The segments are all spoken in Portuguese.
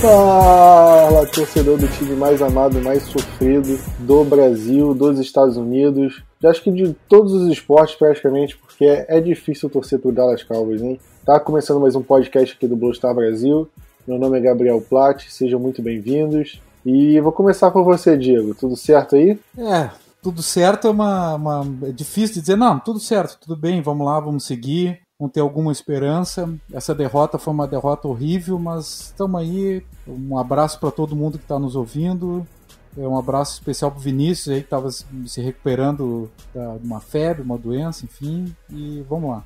Fala, torcedor do time mais amado, mais sofrido do Brasil, dos Estados Unidos, já acho que de todos os esportes praticamente, porque é, difícil torcer pro Dallas Cowboys, hein? Tá começando mais um podcast aqui do Blue Star Brasil. Meu nome é Gabriel Platt, sejam muito bem-vindos. E vou começar por você, Diego. Tudo certo aí? É, tudo certo é uma, uma. É difícil de dizer, não, tudo certo, tudo bem, vamos lá, vamos seguir vão ter alguma esperança. Essa derrota foi uma derrota horrível, mas estamos aí. Um abraço para todo mundo que está nos ouvindo. É um abraço especial para o Vinícius aí que estava se recuperando de uma febre, uma doença, enfim. E vamos lá.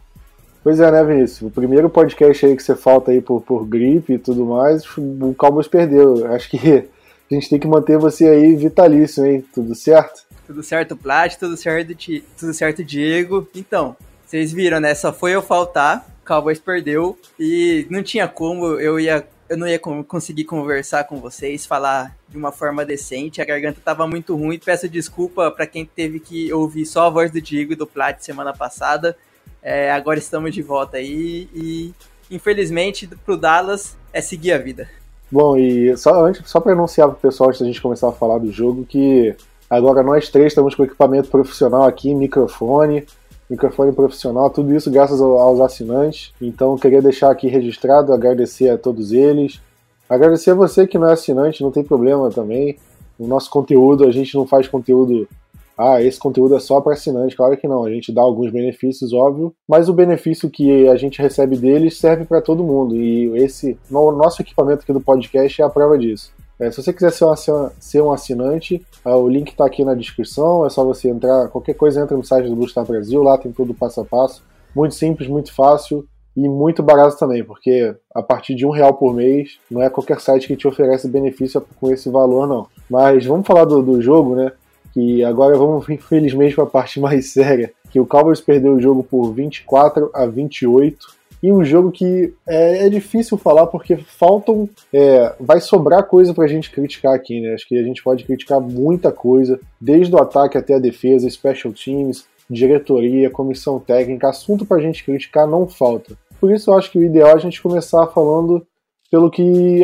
Pois é, né, Vinícius? O primeiro podcast aí que você falta aí por, por gripe e tudo mais, o Cowboys perdeu. Acho que a gente tem que manter você aí vitalício, hein? Tudo certo? Tudo certo, Plat, tudo certo, tudo certo, Diego. Então, vocês viram, né? Só foi eu faltar, o Cowboys perdeu e não tinha como eu ia eu não ia conseguir conversar com vocês, falar de uma forma decente. A garganta tava muito ruim. Peço desculpa para quem teve que ouvir só a voz do Diego e do Plat semana passada. É, agora estamos de volta aí e infelizmente pro Dallas é seguir a vida. Bom, e só só para anunciar pro pessoal antes da gente começar a falar do jogo que agora nós três estamos com equipamento profissional aqui, microfone, microfone profissional, tudo isso graças aos assinantes. Então queria deixar aqui registrado, agradecer a todos eles. Agradecer a você que não é assinante, não tem problema também. O nosso conteúdo, a gente não faz conteúdo. Ah, esse conteúdo é só para assinante. Claro que não, a gente dá alguns benefícios, óbvio, mas o benefício que a gente recebe deles serve para todo mundo. E esse no, nosso equipamento aqui do podcast é a prova disso. É, se você quiser ser um, ser um assinante, é, o link está aqui na descrição. É só você entrar. Qualquer coisa entra no site do Boost Brasil, lá tem tudo passo a passo. Muito simples, muito fácil e muito barato também, porque a partir de um real por mês não é qualquer site que te oferece benefício com esse valor, não. Mas vamos falar do, do jogo, né? Que agora vamos, infelizmente, para a parte mais séria. Que o Cowboys perdeu o jogo por 24 a 28 e um jogo que é, é difícil falar porque faltam. É, vai sobrar coisa pra gente criticar aqui, né? Acho que a gente pode criticar muita coisa, desde o ataque até a defesa, special teams, diretoria, comissão técnica, assunto pra gente criticar não falta. Por isso eu acho que o ideal é a gente começar falando pelo que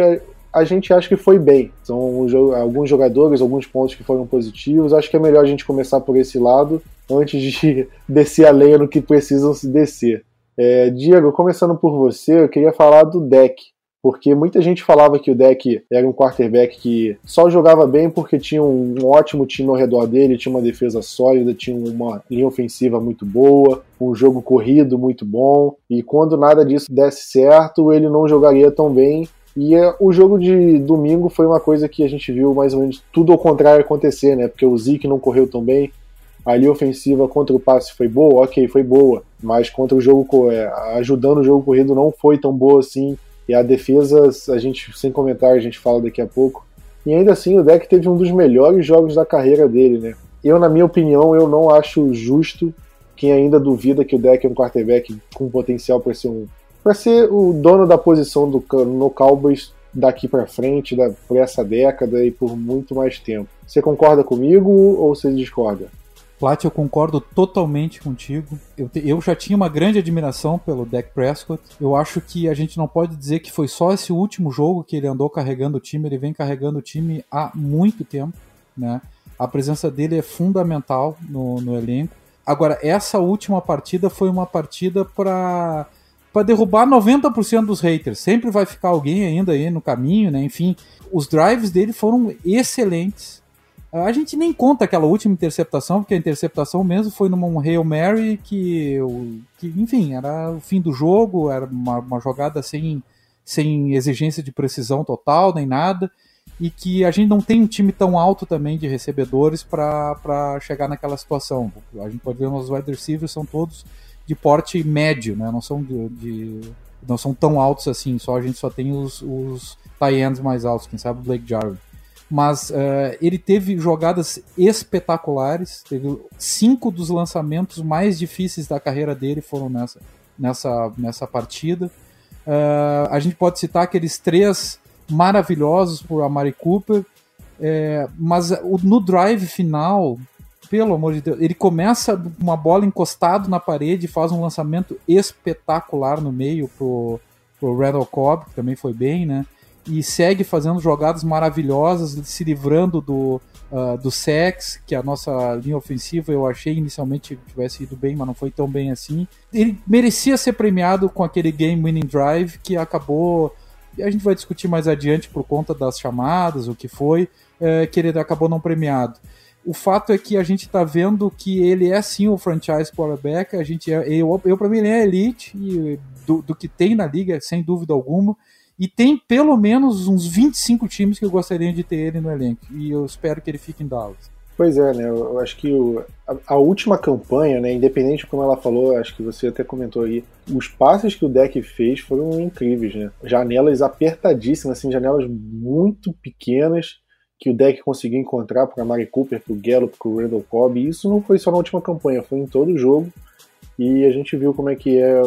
a, gente acha que foi bem. São alguns jogadores, alguns pontos que foram positivos. Acho que é melhor a gente começar por esse lado antes de descer a lenha no que precisam se descer. É, Diego, começando por você, eu queria falar do deck. Porque muita gente falava que o deck era um quarterback que só jogava bem porque tinha um, ótimo time ao redor dele, tinha uma defesa sólida, tinha uma linha ofensiva muito boa, um jogo corrido muito bom. E quando nada disso desse certo, ele não jogaria tão bem e é, o jogo de domingo foi uma coisa que a gente viu mais ou menos tudo ao contrário acontecer, né? Porque o Zeke não correu tão bem, a linha ofensiva contra o passe foi boa, ok, foi boa, mas contra o jogo, é, ajudando o jogo corrido não foi tão boa assim. E a defesa, a gente, sem comentário, a gente fala daqui a pouco. E ainda assim, o deck teve um dos melhores jogos da carreira dele, né? Eu, na minha opinião, eu não acho justo quem ainda duvida que o deck é um quarterback com potencial para ser um para ser o dono da posição do no Cowboys daqui para frente, da, por essa década e por muito mais tempo. Você concorda comigo ou você discorda? Plat, eu concordo totalmente contigo. Eu, te, eu já tinha uma grande admiração pelo Dak Prescott. Eu acho que a gente não pode dizer que foi só esse último jogo que ele andou carregando o time. Ele vem carregando o time há muito tempo, né? A presença dele é fundamental no, no elenco. Agora, essa última partida foi uma partida para para derrubar 90% dos haters. Sempre vai ficar alguém ainda aí no caminho, né? Enfim, os drives dele foram excelentes A gente nem conta aquela última interceptação, porque a interceptação mesmo foi num Hail Mary que, que enfim, era o fim do jogo, era uma, uma jogada sem, sem exigência de precisão total, nem nada e que a gente não tem um time tão alto também de recebedores para chegar naquela situação. A gente pode ver os wide receivers são todos de porte médio, né? Não são de, de não são tão altos assim. Só a gente só tem os, os tie ends mais altos, quem sabe o Blake Jarwin. Mas uh, ele teve jogadas espetaculares. Teve cinco dos lançamentos mais difíceis da carreira dele foram nessa nessa nessa partida. Uh, a gente pode citar aqueles três maravilhosos por Amari Cooper, é, mas no drive final, pelo amor de Deus, ele começa uma bola encostado na parede, faz um lançamento espetacular no meio pro, pro Randall Cobb, que também foi bem, né? E segue fazendo jogadas maravilhosas, se livrando do, uh, do sex, que a nossa linha ofensiva eu achei inicialmente tivesse ido bem, mas não foi tão bem assim. Ele merecia ser premiado com aquele game winning drive que acabou a gente vai discutir mais adiante por conta das chamadas, o que foi, é, que ele acabou não premiado. O fato é que a gente está vendo que ele é sim o franchise quarterback. A gente é, eu, eu para mim ele é elite e do, do, que tem na liga, sem dúvida alguma. E tem pelo menos uns 25 times que eu gostaria de ter ele no elenco. E eu espero que ele fique em Dallas. Pois é, né? Eu acho que o, a, a, última campanha, né? Independente de como ela falou, acho que você até comentou aí, os passes que o deck fez foram incríveis, né? Janelas apertadíssimas, assim, janelas muito pequenas que o deck conseguiu encontrar para Mari Cooper, para o Gallup, para o Randall Cobb. E isso não foi só na última campanha, foi em todo o jogo. E a gente viu como é que é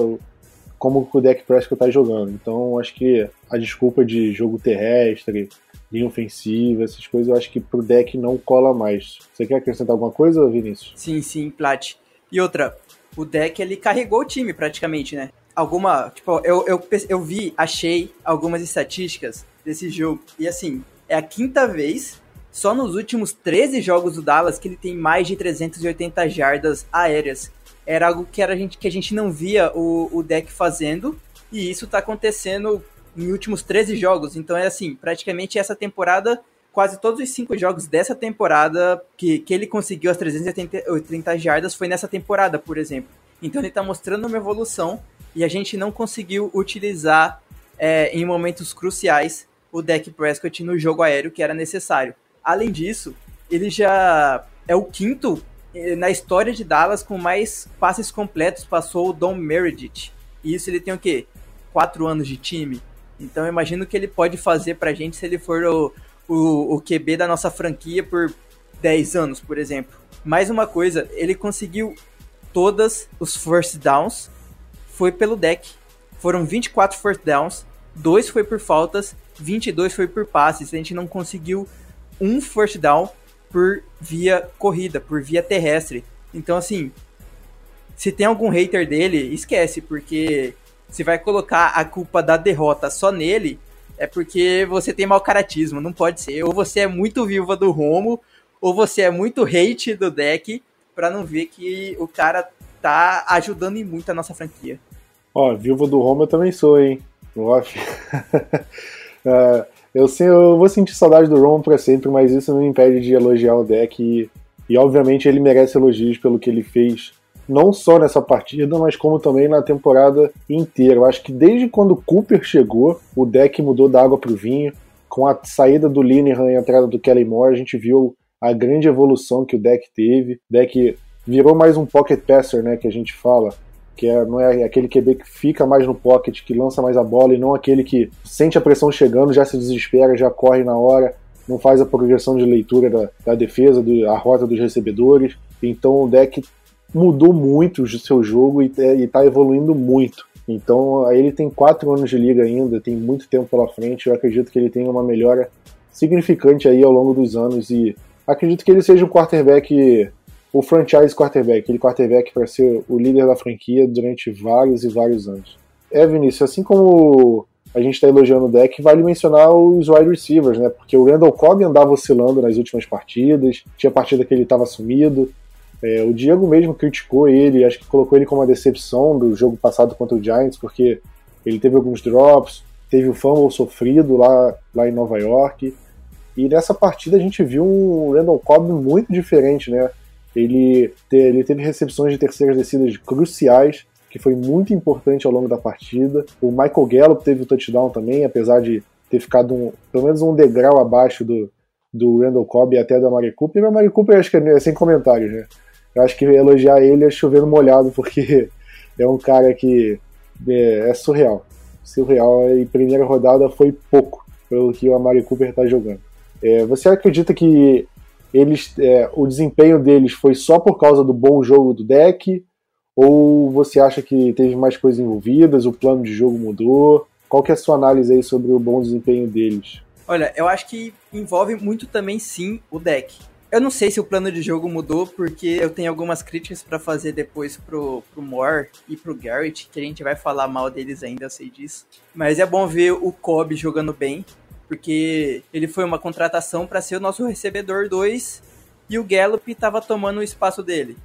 como o deck Prescott está jogando. Então acho que a desculpa de jogo terrestre, linha ofensiva, essas coisas, eu acho que pro deck não cola mais. Você quer acrescentar alguma coisa, Vinícius? Sim, sim, Plat. E outra, o deck ele carregou o time praticamente, né? Alguma, tipo, eu, eu, eu vi, achei algumas estatísticas desse jogo. E assim, é a quinta vez, só nos últimos 13 jogos do Dallas, que ele tem mais de 380 jardas aéreas. Era algo que, era a gente, que a gente não via o, o deck fazendo. E isso tá acontecendo em últimos 13 jogos. Então é assim, praticamente essa temporada, quase todos os cinco jogos dessa temporada que, que ele conseguiu as 380 jardas foi nessa temporada, por exemplo. Então ele está mostrando uma evolução e a gente não conseguiu utilizar é, em momentos cruciais o deck Prescott no jogo aéreo que era necessário. Além disso, ele já é o quinto na história de Dallas com mais passes completos, passou o Dom Meredith. E isso ele tem o quê? Quatro anos de time. Então eu imagino que ele pode fazer pra gente se ele for o, o, o QB da nossa franquia por 10 anos, por exemplo. Mais uma coisa, ele conseguiu todas os first downs, foi pelo deck. Foram 24 first downs, 2 foi por faltas, 22 foi por passes. A gente não conseguiu um first down por via corrida, por via terrestre. Então, assim, se tem algum hater dele, esquece, porque se vai colocar a culpa da derrota só nele, é porque você tem mau caratismo, não pode ser. Ou você é muito viúva do Romo, ou você é muito hate do deck, para não ver que o cara tá ajudando muito a nossa franquia. Ó, viúva do Romo eu também sou, hein? Off. uh, eu, sei, eu vou sentir saudade do Romo para sempre, mas isso não me impede de elogiar o deck e, e obviamente ele merece elogios pelo que ele fez não só nessa partida, mas como também na temporada inteira. Eu acho que desde quando Cooper chegou, o deck mudou da água para o vinho. Com a saída do Linehan e a entrada do Kelly Moore, a gente viu a grande evolução que o deck teve. O deck virou mais um pocket passer, né, que a gente fala, que é, não é aquele QB que fica mais no pocket, que lança mais a bola, e não aquele que sente a pressão chegando, já se desespera, já corre na hora, não faz a progressão de leitura da, da defesa, do, a rota dos recebedores. Então o deck mudou muito o seu jogo e está evoluindo muito. Então ele tem quatro anos de liga ainda, tem muito tempo pela frente. Eu acredito que ele tenha uma melhora significante aí ao longo dos anos e acredito que ele seja o quarterback, o franchise quarterback, aquele quarterback para ser o líder da franquia durante vários e vários anos. É, Vinícius, assim como a gente está elogiando o deck, vale mencionar os wide receivers, né? Porque o Randall Cobb andava oscilando nas últimas partidas, tinha partida que ele estava sumido, é, o Diego mesmo criticou ele, acho que colocou ele como uma decepção do jogo passado contra o Giants, porque ele teve alguns drops, teve o fumble sofrido lá, lá em Nova York. E nessa partida a gente viu um Randall Cobb muito diferente, né? Ele, ele teve recepções de terceiras descidas cruciais, que foi muito importante ao longo da partida. O Michael Gallup teve o touchdown também, apesar de ter ficado um, pelo menos um degrau abaixo do, do Randall Cobb e até do Amari Cooper. E o Amari Cooper acho que é sem comentários, né? Eu acho que elogiar ele é chovendo molhado, porque é um cara que é, é surreal. Surreal e primeira rodada foi pouco pelo que o Amari Cooper está jogando. É, você acredita que eles, é, o desempenho deles foi só por causa do bom jogo do deck? Ou você acha que teve mais coisas envolvidas, o plano de jogo mudou? Qual que é a sua análise aí sobre o bom desempenho deles? Olha, eu acho que envolve muito também sim o deck. Eu não sei se o plano de jogo mudou, porque eu tenho algumas críticas para fazer depois pro, pro Moore e pro Garrett, que a gente vai falar mal deles ainda, eu sei disso. Mas é bom ver o Kobe jogando bem, porque ele foi uma contratação para ser o nosso recebedor 2 e o Gallup estava tomando o espaço dele.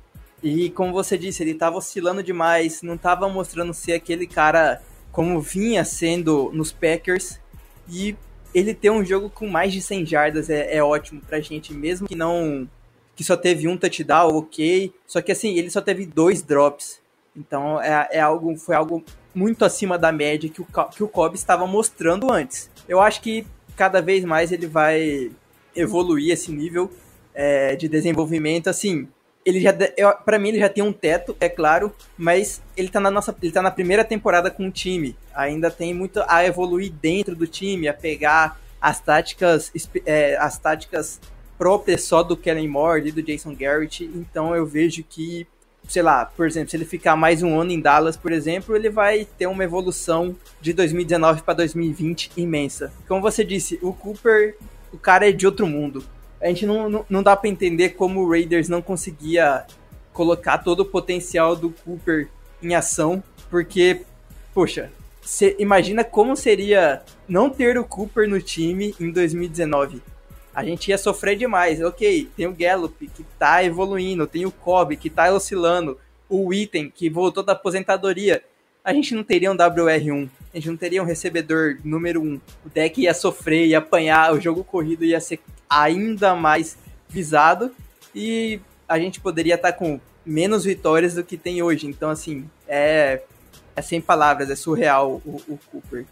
E como você disse, ele estava oscilando demais, não estava mostrando ser aquele cara como vinha sendo nos Packers. E ele ter um jogo com mais de 100 jardas é, é ótimo pra gente, mesmo que não que só teve um touchdown, ok. Só que assim, ele só teve dois drops. Então é, é algo, foi algo muito acima da média que o, que o Cobb estava mostrando antes. Eu acho que cada vez mais ele vai evoluir esse nível é, de desenvolvimento. Assim, ele já, para mim ele já tem um teto, é claro, mas ele tá na nossa, ele tá na primeira temporada com o time. Ainda tem muito a evoluir dentro do time, a pegar as táticas, é, as táticas próprias só do Kellen Moore e do Jason Garrett. Então eu vejo que sei lá, por exemplo, se ele ficar mais um ano em Dallas, por exemplo, ele vai ter uma evolução de 2019 para 2020 imensa. Como você disse, o Cooper, o cara é de outro mundo. A gente não, não, não dá para entender como o Raiders não conseguia colocar todo o potencial do Cooper em ação, porque, poxa, você imagina como seria não ter o Cooper no time em 2019 a gente ia sofrer demais. Ok, tem o Gallup, que tá evoluindo, tem o Cobb, que tá oscilando, o Item, que voltou da aposentadoria. A gente não teria um WR1, a gente não teria um recebedor número 1. O deck ia sofrer, ia apanhar, o jogo corrido ia ser ainda mais visado e a gente poderia estar tá com menos vitórias do que tem hoje. Então, assim, é, é sem palavras, é surreal o, o Cooper.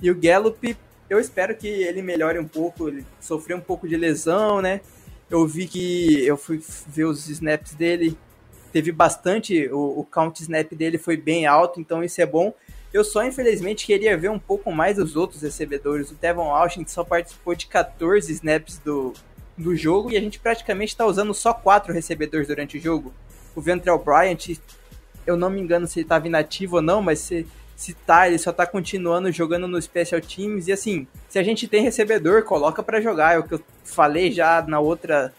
E o Gallup, eu espero que ele melhore um pouco. Ele sofreu um pouco de lesão, né? Eu vi que eu fui ver os snaps dele, teve bastante, o, o count snap dele foi bem alto, então isso é bom. Eu só, infelizmente, queria ver um pouco mais os outros recebedores. O Devon Austin só participou de 14 snaps do, do jogo e a gente praticamente está usando só quatro recebedores durante o jogo. O Ventrell Bryant, eu não me engano se ele estava inativo ou não, mas se se tá, ele só tá continuando jogando no Special Teams. E assim, se a gente tem recebedor, coloca para jogar. É o que eu falei já na outra.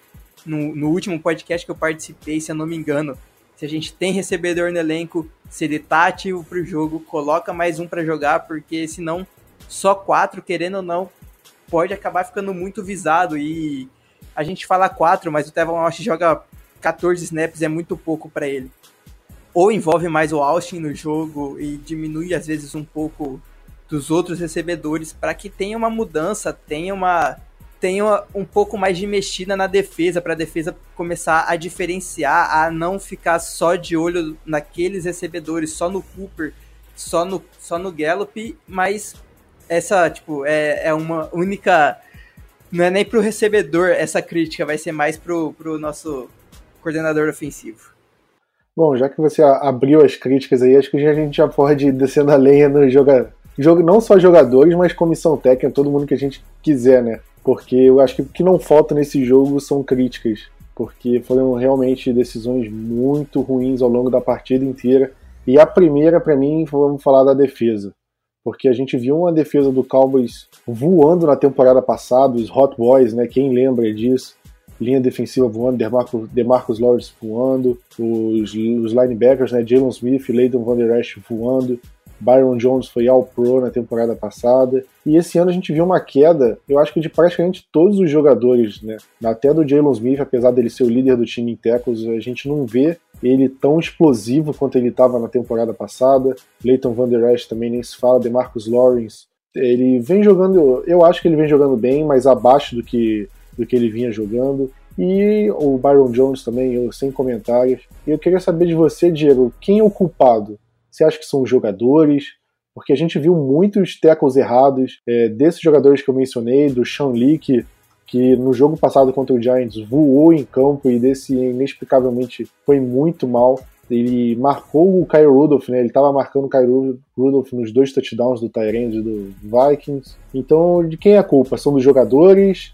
No, no último podcast que eu participei, se eu não me engano. Se a gente tem recebedor no elenco, se ele tá ativo pro jogo, coloca mais um para jogar, porque senão só quatro, querendo ou não, pode acabar ficando muito visado. E a gente fala quatro, mas o Tevon Walsh joga 14 snaps, é muito pouco para ele ou envolve mais o Austin no jogo e diminui às vezes um pouco dos outros recebedores para que tenha uma mudança, tenha uma tenha um pouco mais de mexida na defesa, para a defesa começar a diferenciar, a não ficar só de olho naqueles recebedores, só no Cooper, só no, só no Gallup, mas essa, tipo, é, é uma única. Não é nem pro recebedor essa crítica, vai ser mais pro, pro nosso coordenador ofensivo. Bom, já que você abriu as críticas aí, acho que a gente já pode descendo a lenha no jogo, jogo não só jogadores, mas comissão técnica, todo mundo que a gente quiser, né? Porque eu acho que o que não falta nesse jogo são críticas, porque foram realmente decisões muito ruins ao longo da partida inteira. E a primeira, para mim, vamos falar da defesa. Porque a gente viu uma defesa do Cowboys voando na temporada passada, os Hot Boys, né? Quem lembra disso? Linha defensiva voando, DeMarcus, DeMarcus Lawrence voando, os, os linebackers, né, Jalen Smith e Leighton Van Der Esch voando, Byron Jones foi All Pro na temporada passada. E esse ano a gente viu uma queda, eu acho que de praticamente todos os jogadores, né? Até do Jalen Smith, apesar dele ser o líder do time em tackles, a gente não vê ele tão explosivo quanto ele estava na temporada passada. Leighton Van Der Esch também nem se fala, DeMarcus Lawrence Ele vem jogando, eu acho que ele vem jogando bem, mas abaixo do que, do que ele vinha jogando. E o Byron Jones também, eu, sem comentários. E eu queria saber de você, Diego, quem é o culpado? Você acha que são os jogadores? Porque a gente viu muitos tackles errados é, desses jogadores que eu mencionei, do Sean Lee, que, que no jogo passado contra o Giants voou em campo e desse inexplicavelmente foi muito mal. Ele marcou o Kyle Rudolph, né? Ele estava marcando o Kyle Rudolph nos dois touchdowns do Tyrande do Vikings. Então, de quem é a culpa? São dos jogadores?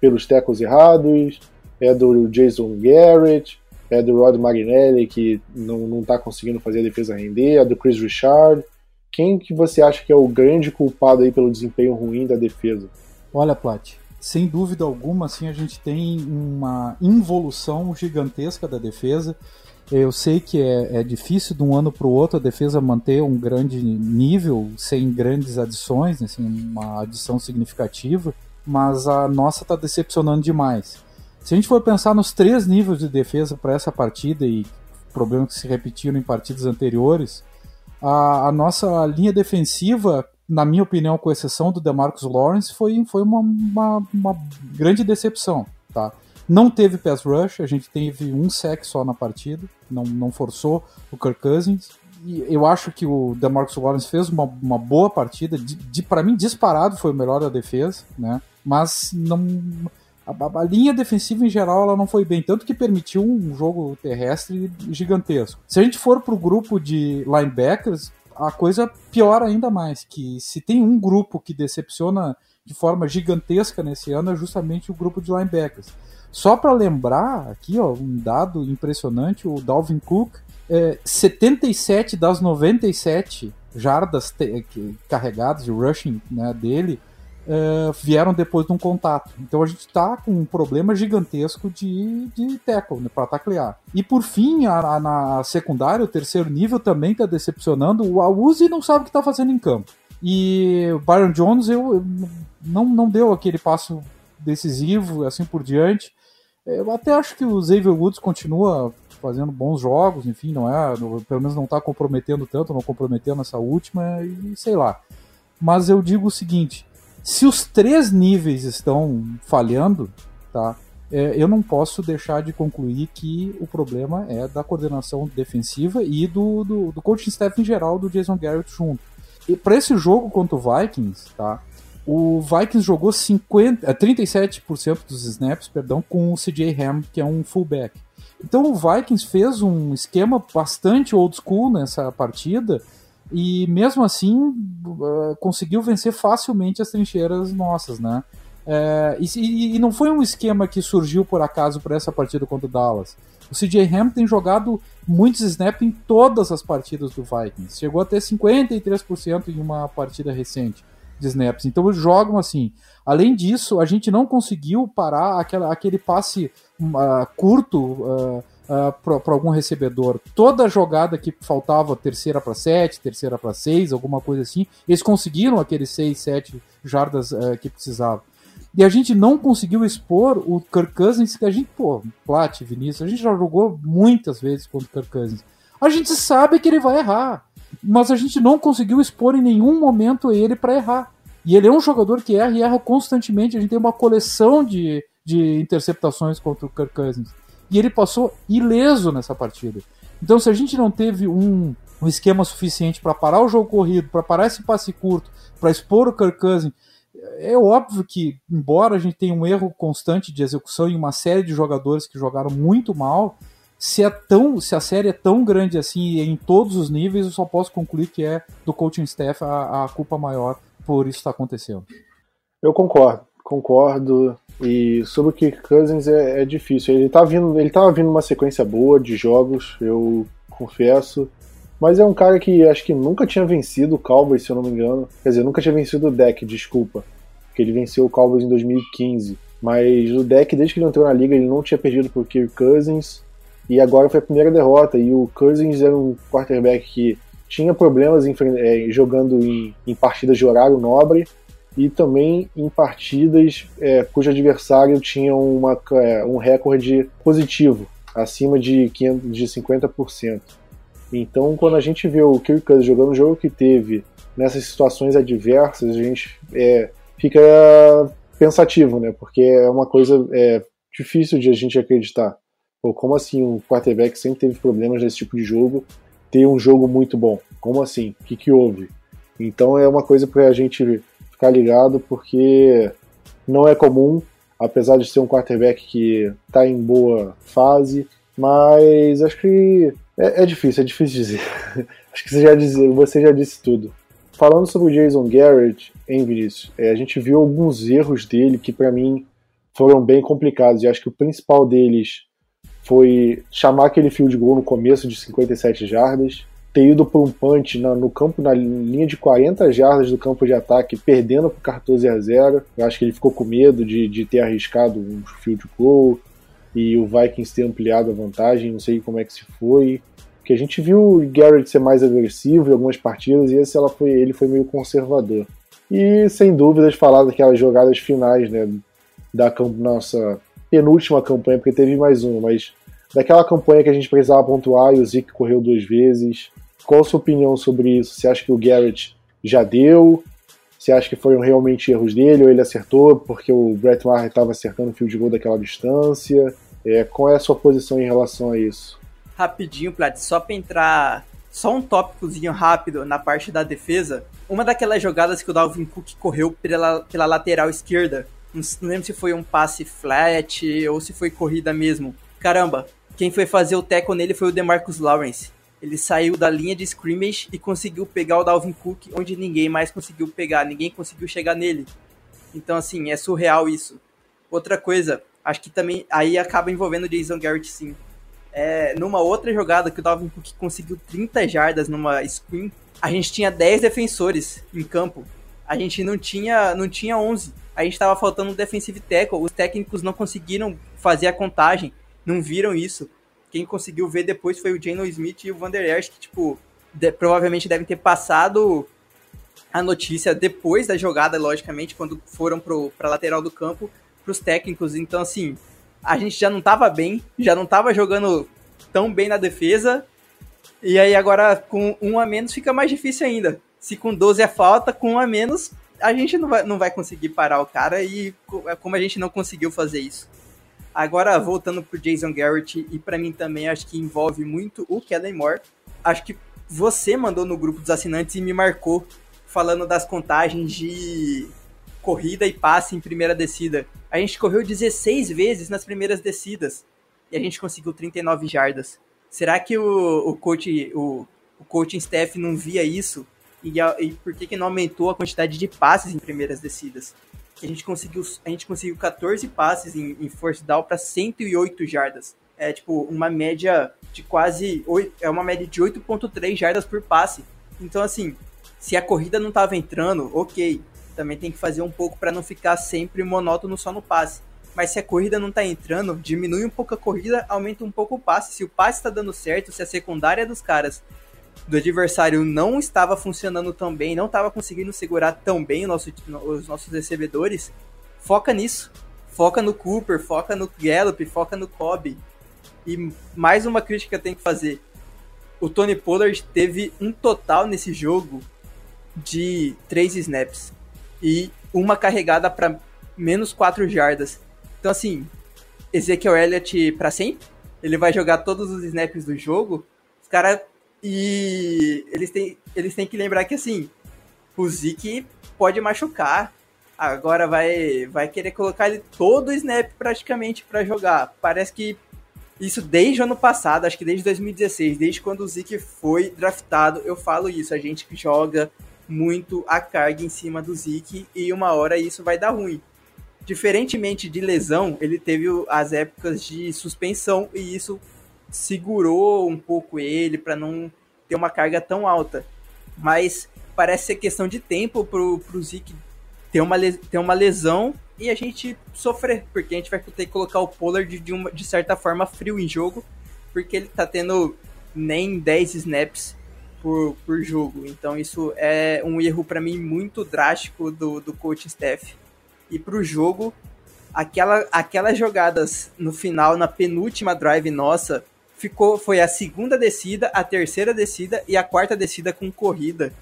Pelos tecos errados, é do Jason Garrett, é do Rod Marinelli, que não está conseguindo fazer a defesa render, é do Chris Richard. Quem que você acha que é o grande culpado aí pelo desempenho ruim da defesa? Olha, Plat, sem dúvida alguma, assim, a gente tem uma involução gigantesca da defesa. Eu sei que é, é difícil de um ano para o outro a defesa manter um grande nível sem grandes adições, assim, uma adição significativa mas a nossa está decepcionando demais. Se a gente for pensar nos três níveis de defesa para essa partida e problemas que se repetiram em partidas anteriores, a, a, nossa linha defensiva, na minha opinião, com exceção do DeMarcus Lawrence, foi, foi uma, uma, uma grande decepção. Tá? Não teve pass rush, a gente teve um sec só na partida, não, não forçou o Kirk Cousins eu acho que o DeMarcus Lawrence fez uma, uma boa partida. De, de para mim, disparado foi o melhor da defesa, né? Mas não. A, a, linha defensiva em geral ela não foi bem, tanto que permitiu um jogo terrestre gigantesco. Se a gente for para o grupo de linebackers, a coisa piora ainda mais. Que se tem um grupo que decepciona de forma gigantesca nesse ano é justamente o grupo de linebackers. Só para lembrar aqui, ó, um dado impressionante, o Dalvin Cook é, 77 das 97 jardas carregadas de rushing né, dele é, vieram depois de um contato. Então a gente está com um problema gigantesco de, de tackle né, para taclear. E por fim, a, a, na secundária, o terceiro nível também está decepcionando. O Auzi não sabe o que está fazendo em campo. E o Byron Jones eu, eu, não, não deu aquele passo decisivo, assim por diante. Eu até acho que o Xavier Woods continua fazendo bons jogos, enfim, não é, pelo menos não está comprometendo tanto, não comprometeu nessa última e sei lá. Mas eu digo o seguinte, se os três níveis estão falhando, tá? É, eu não posso deixar de concluir que o problema é da coordenação defensiva e do, do, do coaching staff em geral do Jason Garrett junto. E para esse jogo contra o Vikings, tá? O Vikings jogou 50, 37% é, dos snaps, perdão, com o CJ Ham, que é um fullback. Então o Vikings fez um esquema bastante old school nessa partida e mesmo assim uh, conseguiu vencer facilmente as trincheiras nossas, né? Uh, e, e, não foi um esquema que surgiu por acaso para essa partida contra o Dallas. O CJ Ham tem jogado muitos snaps em todas as partidas do Vikings. Chegou a ter 53% em uma partida recente de snaps. Então eles jogam assim. Além disso, a gente não conseguiu parar aquela, aquele passe uh, curto uh, uh, para algum recebedor. Toda jogada que faltava terceira para sete, terceira para seis, alguma coisa assim, eles conseguiram aqueles seis, sete jardas que precisavam. E a gente não conseguiu expor o Kirk Cousins, que a gente, pô, Plat, Vinícius, a gente já jogou muitas vezes contra o Kirk Cousins. A gente sabe que ele vai errar, mas a gente não conseguiu expor em nenhum momento ele para errar. E ele é um jogador que erra e erra constantemente. A gente tem uma coleção de, de interceptações contra o Kirk Cousins. E ele passou ileso nessa partida. Então, se a gente não teve um, um esquema suficiente para parar o jogo corrido, para parar esse passe curto, para expor o Kirk é óbvio que, embora a gente tenha um erro constante de execução em uma série de jogadores que jogaram muito mal, se, é tão, se a série é tão grande assim em todos os níveis, eu só posso concluir que é do coaching staff a, a culpa maior por isso estar acontecendo. Eu concordo, concordo. E sobre o Kirk Cousins é, é difícil. Ele tá vindo, ele tava vindo uma sequência boa de jogos, eu confesso. Mas é um cara que acho que nunca tinha vencido o Cowboys, se eu não me engano. Quer dizer, nunca tinha vencido o deck, desculpa. Porque ele venceu o Cowboys em 2015. Mas o deck, desde que ele entrou na liga, ele não tinha perdido pro Kirk Cousins. E agora foi a primeira derrota. E o Cousins era um quarterback que tinha problemas em, é, jogando em, em partidas de horário nobre e também em partidas é, cujo adversário tinha uma, é, um recorde positivo, acima de, 500, de 50%. Então, quando a gente vê o Kirk jogando um jogo que teve nessas situações adversas, a gente é, fica pensativo, né? Porque é uma coisa é, difícil de a gente acreditar. Pô, como assim um quarterback sempre teve problemas nesse tipo de jogo ter um jogo muito bom? Como assim? O que, que houve? Então é uma coisa para a gente ficar ligado, porque não é comum, apesar de ser um quarterback que está em boa fase, mas acho que é, é difícil, é difícil dizer. acho que você já, diz, você já disse tudo. Falando sobre o Jason Garrett, em Vinícius, é, a gente viu alguns erros dele que para mim foram bem complicados. E acho que o principal deles foi chamar aquele field goal no começo de 57 jardas, ter ido por um punch na, no campo, na linha de 40 jardas do campo de ataque, perdendo por 14 a 0. Eu acho que ele ficou com medo de, de ter arriscado um field goal e o Vikings ter ampliado a vantagem. Não sei como é que se foi que a gente viu o Garrett ser mais agressivo em algumas partidas e esse ela foi, ele foi meio conservador. E sem dúvidas falar daquelas jogadas finais, né, da nossa penúltima campanha, porque teve mais uma, mas daquela campanha que a gente precisava pontuar e o Zeke correu duas vezes. Qual a sua opinião sobre isso? Você acha que o Garrett já deu? Você acha que foram realmente erros dele ou ele acertou porque o Brett Maher estava acertando o field goal daquela distância? É, qual é a sua posição em relação a isso? rapidinho, Plat, só pra entrar. Só um tópicozinho rápido na parte da defesa. Uma daquelas jogadas que o Dalvin Cook correu pela, pela lateral esquerda. Não lembro se foi um passe flat ou se foi corrida mesmo. Caramba, quem foi fazer o tackle nele foi o DeMarcus Lawrence. Ele saiu da linha de scrimmage e conseguiu pegar o Dalvin Cook onde ninguém mais conseguiu pegar, ninguém conseguiu chegar nele. Então, assim, é surreal isso. Outra coisa, acho que também aí acaba envolvendo o Jason Garrett sim é, numa outra jogada que o Dalvin Cook conseguiu 30 jardas numa screen, a gente tinha 10 defensores em campo. A gente não tinha, não tinha 11. A gente estava faltando um defensive tackle. Os técnicos não conseguiram fazer a contagem, não viram isso. Quem conseguiu ver depois foi o Jano Smith e o Van Der Esch, que tipo, de, provavelmente devem ter passado a notícia depois da jogada, logicamente, quando foram para a lateral do campo, para os técnicos. Então, assim, a gente já não tava bem, já não tava jogando tão bem na defesa. E aí agora com um a menos fica mais difícil ainda. Se com 12 é falta, com um a menos a gente não vai, não vai conseguir parar o cara e é como a gente não conseguiu fazer isso. Agora voltando pro Jason Garrett e para mim também acho que envolve muito o Kellen Moore. Acho que você mandou no grupo dos assinantes e me marcou falando das contagens de corrida e passe em primeira descida. A gente correu 16 vezes nas primeiras descidas e a gente conseguiu 39 jardas. Será que o, o, coach, o, o coaching staff não via isso? E, e por que, que não aumentou a quantidade de passes em primeiras descidas? A gente conseguiu, a gente conseguiu 14 passes em, em force down para 108 jardas. É tipo uma média de quase 8, é uma média de 8.3 jardas por passe. Então assim, se a corrida não estava entrando, OK, também tem que fazer um pouco para não ficar sempre monótono só no passe. Mas se a corrida não tá entrando, diminui um pouco a corrida, aumenta um pouco o passe. Se o passe está dando certo, se a secundária dos caras do adversário não estava funcionando tão bem, não estava conseguindo segurar tão bem nosso, os nossos recebedores, foca nisso. Foca no Cooper, foca no Gallup, foca no Cobb. E mais uma crítica que eu tenho que fazer. O Tony Pollard teve um total nesse jogo de 3 snaps e uma carregada para menos 4 jardas. Então, assim, Ezekiel Elliott para sempre. Ele vai jogar todos os snaps do jogo. Os caras. E eles têm, eles têm que lembrar que, assim, o Zeke pode machucar. Agora vai, vai querer colocar ele todo o snap praticamente para jogar. Parece que isso desde o ano passado, acho que desde 2016, desde quando o Zeke foi draftado, eu falo isso. A gente joga muito a carga em cima do Zeke e uma hora isso vai dar ruim. Diferentemente de lesão, ele teve as épocas de suspensão e isso segurou um pouco ele para não ter uma carga tão alta. Mas parece ser questão de tempo pro, pro Zeke ter uma, ter uma lesão e a gente sofrer, porque a gente vai ter que colocar o Pollard de, uma, de certa forma frio em jogo, porque ele tá tendo nem 10 snaps por, por jogo. Então isso é um erro para mim muito drástico do, do coaching staff. E para o jogo, aquela, aquelas jogadas no final, na penúltima drive nossa, ficou foi a segunda descida, a terceira descida e a quarta descida com corrida.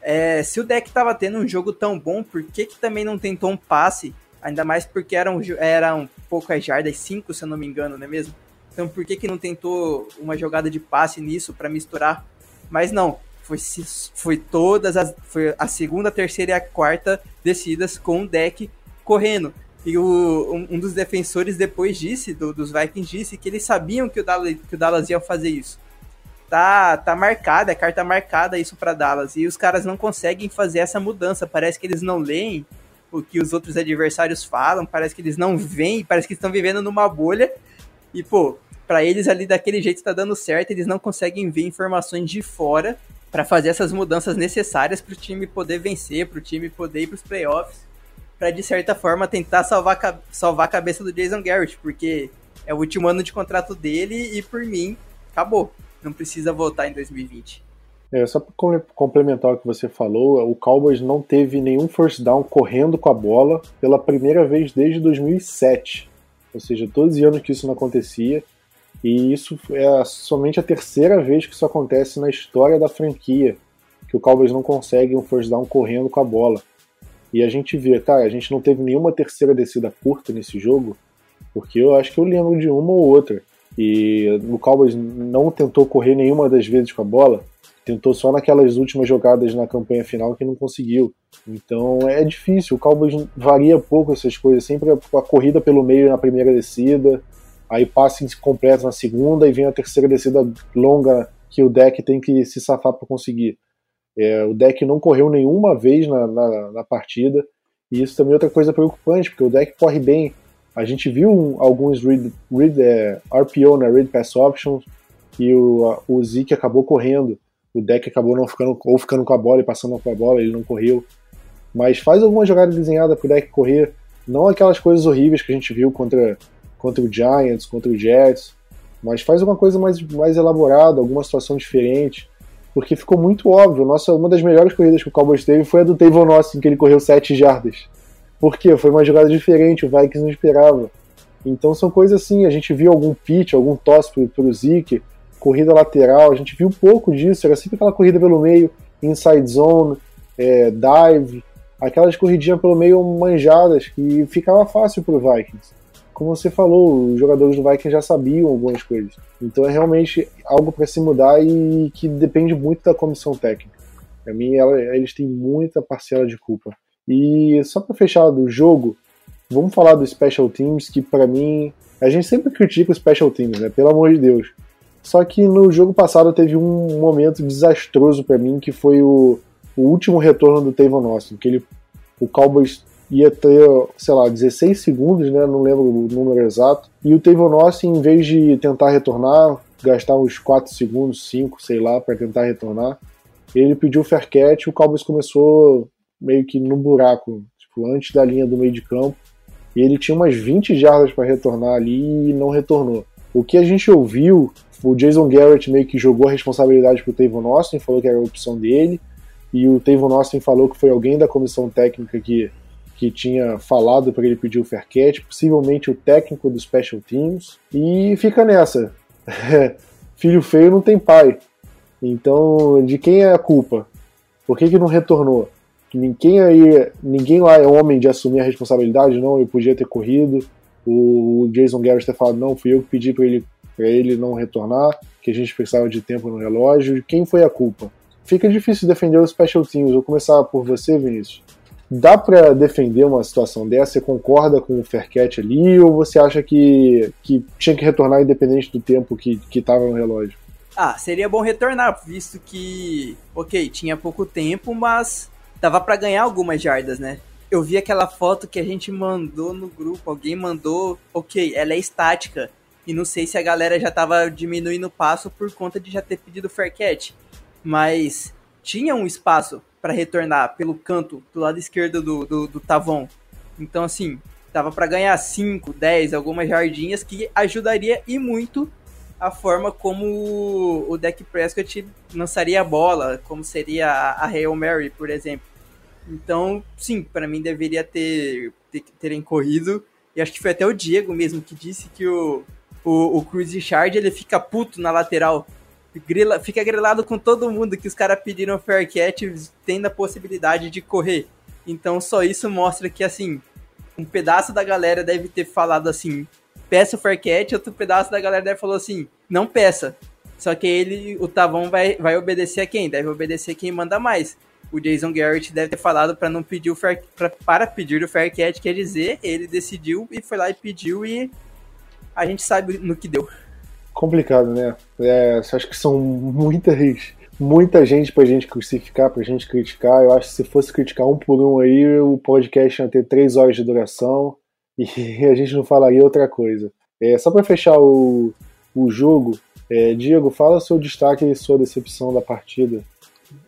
É, se o deck tava tendo um jogo tão bom, por que, que também não tentou um passe? Ainda mais porque eram, eram poucas jardas, 5 se eu não me engano, não é mesmo? Então por que, que não tentou uma jogada de passe nisso para misturar? Mas não, foi, foi todas as. Foi a segunda, a terceira e a quarta descidas com o deck correndo. E o, um, dos defensores depois disse, do, dos Vikings, disse que eles sabiam que o Dallas, que o Dallas ia fazer isso. Tá, tá marcada, é carta marcada isso para Dallas. E os caras não conseguem fazer essa mudança. Parece que eles não leem o que os outros adversários falam, parece que eles não veem, parece que estão vivendo numa bolha. E, pô, para eles ali daquele jeito tá dando certo, eles não conseguem ver informações de fora para fazer essas mudanças necessárias para o time poder vencer, para o time poder ir para os playoffs, para de certa forma tentar salvar, salvar a cabeça do Jason Garrett, porque é o último ano de contrato dele e por mim acabou, não precisa voltar em 2020. É, só para complementar o que você falou, o Cowboys não teve nenhum first down correndo com a bola pela primeira vez desde 2007. Ou seja, todos os anos que isso não acontecia. E isso é somente a terceira vez que isso acontece na história da franquia, que o Cowboys não consegue um first down correndo com a bola. E a gente vê, cara, a gente não teve nenhuma terceira descida curta nesse jogo, porque eu acho que eu lembro de uma ou outra. E o Cowboys não tentou correr nenhuma das vezes com a bola, tentou só naquelas últimas jogadas na campanha final que não conseguiu. Então é difícil, o Cowboys varia pouco essas coisas, sempre a corrida pelo meio na primeira descida, aí passe completo na segunda e vem a terceira descida longa que o deck tem que se safar para conseguir. É, o deck não correu nenhuma vez na, na, na, partida, e isso também é outra coisa preocupante, porque o deck corre bem. A gente viu um, alguns read, read é, RPO, né, Read Pass Options, e o, o Zeke acabou correndo. O deck acabou não ficando, ou ficando com a bola e passando com a bola, ele não correu. Mas faz alguma jogada desenhada pro deck correr, não aquelas coisas horríveis que a gente viu contra contra o Giants, contra o Jets, mas faz alguma coisa mais, mais elaborada, alguma situação diferente, porque ficou muito óbvio. Nossa, uma das melhores corridas que o Cowboys teve foi a do Tavon Austin, que ele correu 7 jardas. Por quê? Foi uma jogada diferente, o Vikings não esperava. Então são coisas assim, a gente viu algum pitch, algum tosse pro, pro Zeke, corrida lateral, a gente viu pouco disso, era sempre aquela corrida pelo meio, inside zone, é, dive, aquelas corridinhas pelo meio manjadas que ficava fácil pro Vikings como você falou, os jogadores do Vikings já sabiam algumas coisas. Então é realmente algo para se mudar e que depende muito da comissão técnica. Para mim, ela, eles têm muita parcela de culpa. E só para fechar do jogo, vamos falar do Special Teams, que para mim. A gente sempre critica o Special Teams, né? Pelo amor de Deus. Só que no jogo passado teve um momento desastroso para mim, que foi o, o último retorno do Tavon Austin, que ele, o Cowboys ia ter, sei lá, 16 segundos, né? Não lembro o número exato. E o Tavon em vez de tentar retornar, gastar uns 4 segundos, 5, sei lá, para tentar retornar, ele pediu o fair catch, o Cowboys começou meio que no buraco, tipo, antes da linha do meio de campo. E ele tinha umas 20 jardas para retornar ali e não retornou. O que a gente ouviu, o Jason Garrett meio que jogou a responsabilidade pro Tavon Austin, falou que era a opção dele, e o Tavon Austin falou que foi alguém da comissão técnica que que tinha falado para ele pedir o catch, possivelmente o técnico do Special Teams, e fica nessa. Filho feio não tem pai. Então, de quem é a culpa? Por que, que não retornou? Ninguém aí, ninguém lá é homem de assumir a responsabilidade, não, eu podia ter corrido. O Jason Garrett ter falado, não, fui eu que pedi para ele, ele não retornar, que a gente precisava de tempo no relógio. Quem foi a culpa? Fica difícil defender os special teams. Vou começar por você, Vinícius. Dá para defender uma situação dessa? Você concorda com o Faircat ali ou você acha que, que tinha que retornar independente do tempo que estava no relógio? Ah, seria bom retornar, visto que, ok, tinha pouco tempo, mas dava para ganhar algumas jardas, né? Eu vi aquela foto que a gente mandou no grupo, alguém mandou, ok, ela é estática, e não sei se a galera já tava diminuindo o passo por conta de já ter pedido fair catch, mas tinha um espaço para retornar pelo canto do lado esquerdo do, do, do Tavon. Então, assim, dava para ganhar 5, 10, algumas jardinhas que ajudaria e muito a forma como o deck Prescott lançaria a bola, como seria a Hail Mary, por exemplo. Então, sim, para mim deveria ter, ter terem corrido. E acho que foi até o Diego mesmo que disse que o, o, o Cruz ele fica puto na lateral grila, fica grilado com todo mundo que os caras pediram fair catch tendo a possibilidade de correr. Então só isso mostra que assim, um pedaço da galera deve ter falado assim, peça o fair catch, outro pedaço da galera deve falou assim, não peça. Só que ele, o Tavão vai, vai obedecer a quem? Deve obedecer quem manda mais. O Jason Garrett deve ter falado para não pedir o fair, pra, para pedir o fair catch, quer dizer, ele decidiu e foi lá e pediu e a gente sabe no que deu. Complicado, né? É, acho que são muitas, muita gente pra gente crucificar, pra gente criticar. Eu acho que se fosse criticar um por um aí, o podcast ia ter três horas de duração e a gente não falaria outra coisa. É, só para fechar o, o jogo, é, Diego, fala seu destaque e sua decepção da partida.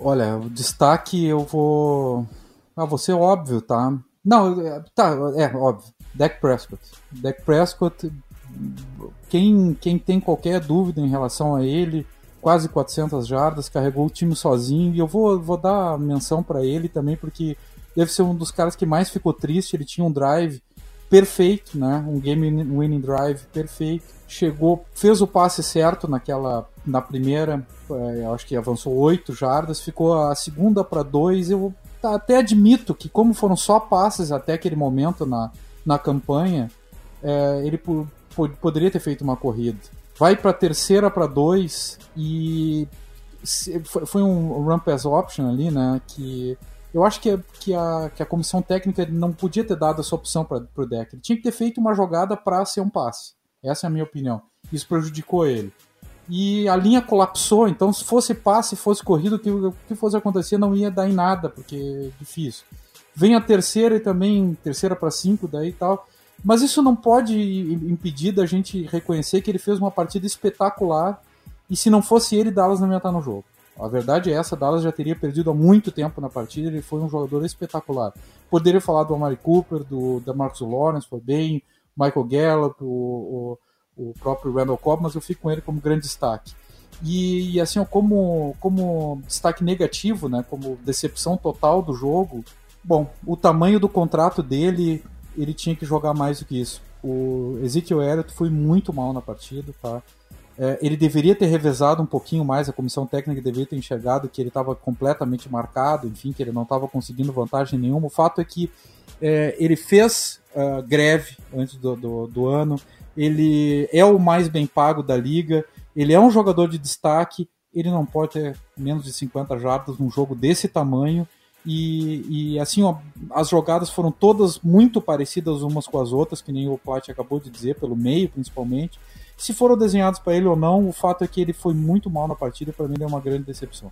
Olha, o destaque eu vou. Ah, ser óbvio, tá? Não, é, tá, é óbvio. Dak Prescott. Dak Prescott, quem, quem tem qualquer dúvida em relação a ele, quase 400 jardas, carregou o time sozinho. E eu vou, vou dar menção para ele também, porque deve ser um dos caras que mais ficou triste. Ele tinha um drive perfeito, né? Um game winning drive perfeito. Chegou, fez o passe certo naquela na primeira, é, acho que avançou 8 jardas, ficou a segunda para 2. Eu até admito que como foram só passes até aquele momento na, na campanha, é, ele poderia ter feito uma corrida. Vai para terceira para 2 e foi um run pass option ali, né, que eu acho que, que, a, que a comissão técnica não podia ter dado essa opção para o deck. Ele tinha que ter feito uma jogada para ser um passe. Essa é a minha opinião. Isso prejudicou ele. E a linha colapsou, então se fosse passe, fosse corrido, o que, que fosse acontecer não ia dar em nada, porque é difícil. Vem a terceira e também terceira para cinco daí e tal. Mas isso não pode impedir da gente reconhecer que ele fez uma partida espetacular e se não fosse ele, Dallas não ia estar no jogo. A verdade é essa, Dallas já teria perdido há muito tempo na partida, ele foi um jogador espetacular. Poderia falar do Amari Cooper, do da Marcus Lawrence, foi bem, Michael Gallup, o, o, o, próprio Randall Cobb, mas eu fico com ele como grande destaque. E, e assim, como, como destaque negativo, né, como decepção total do jogo, bom, o tamanho do contrato dele, ele tinha que jogar mais do que isso. O Ezekiel Elliott foi muito mal na partida, tá? É, ele deveria ter revezado um pouquinho mais, a comissão técnica deveria ter enxergado que ele estava completamente marcado, enfim, que ele não estava conseguindo vantagem nenhuma. O fato é que é, ele fez uh, greve antes do, do, do, ano, ele é o mais bem pago da liga, ele é um jogador de destaque, ele não pode ter menos de 50 jardas num jogo desse tamanho. E, e assim, ó, as jogadas foram todas muito parecidas umas com as outras, que nem o Plat acabou de dizer, pelo meio principalmente. Se foram desenhados para ele ou não, o fato é que ele foi muito mal na partida, para mim é uma grande decepção.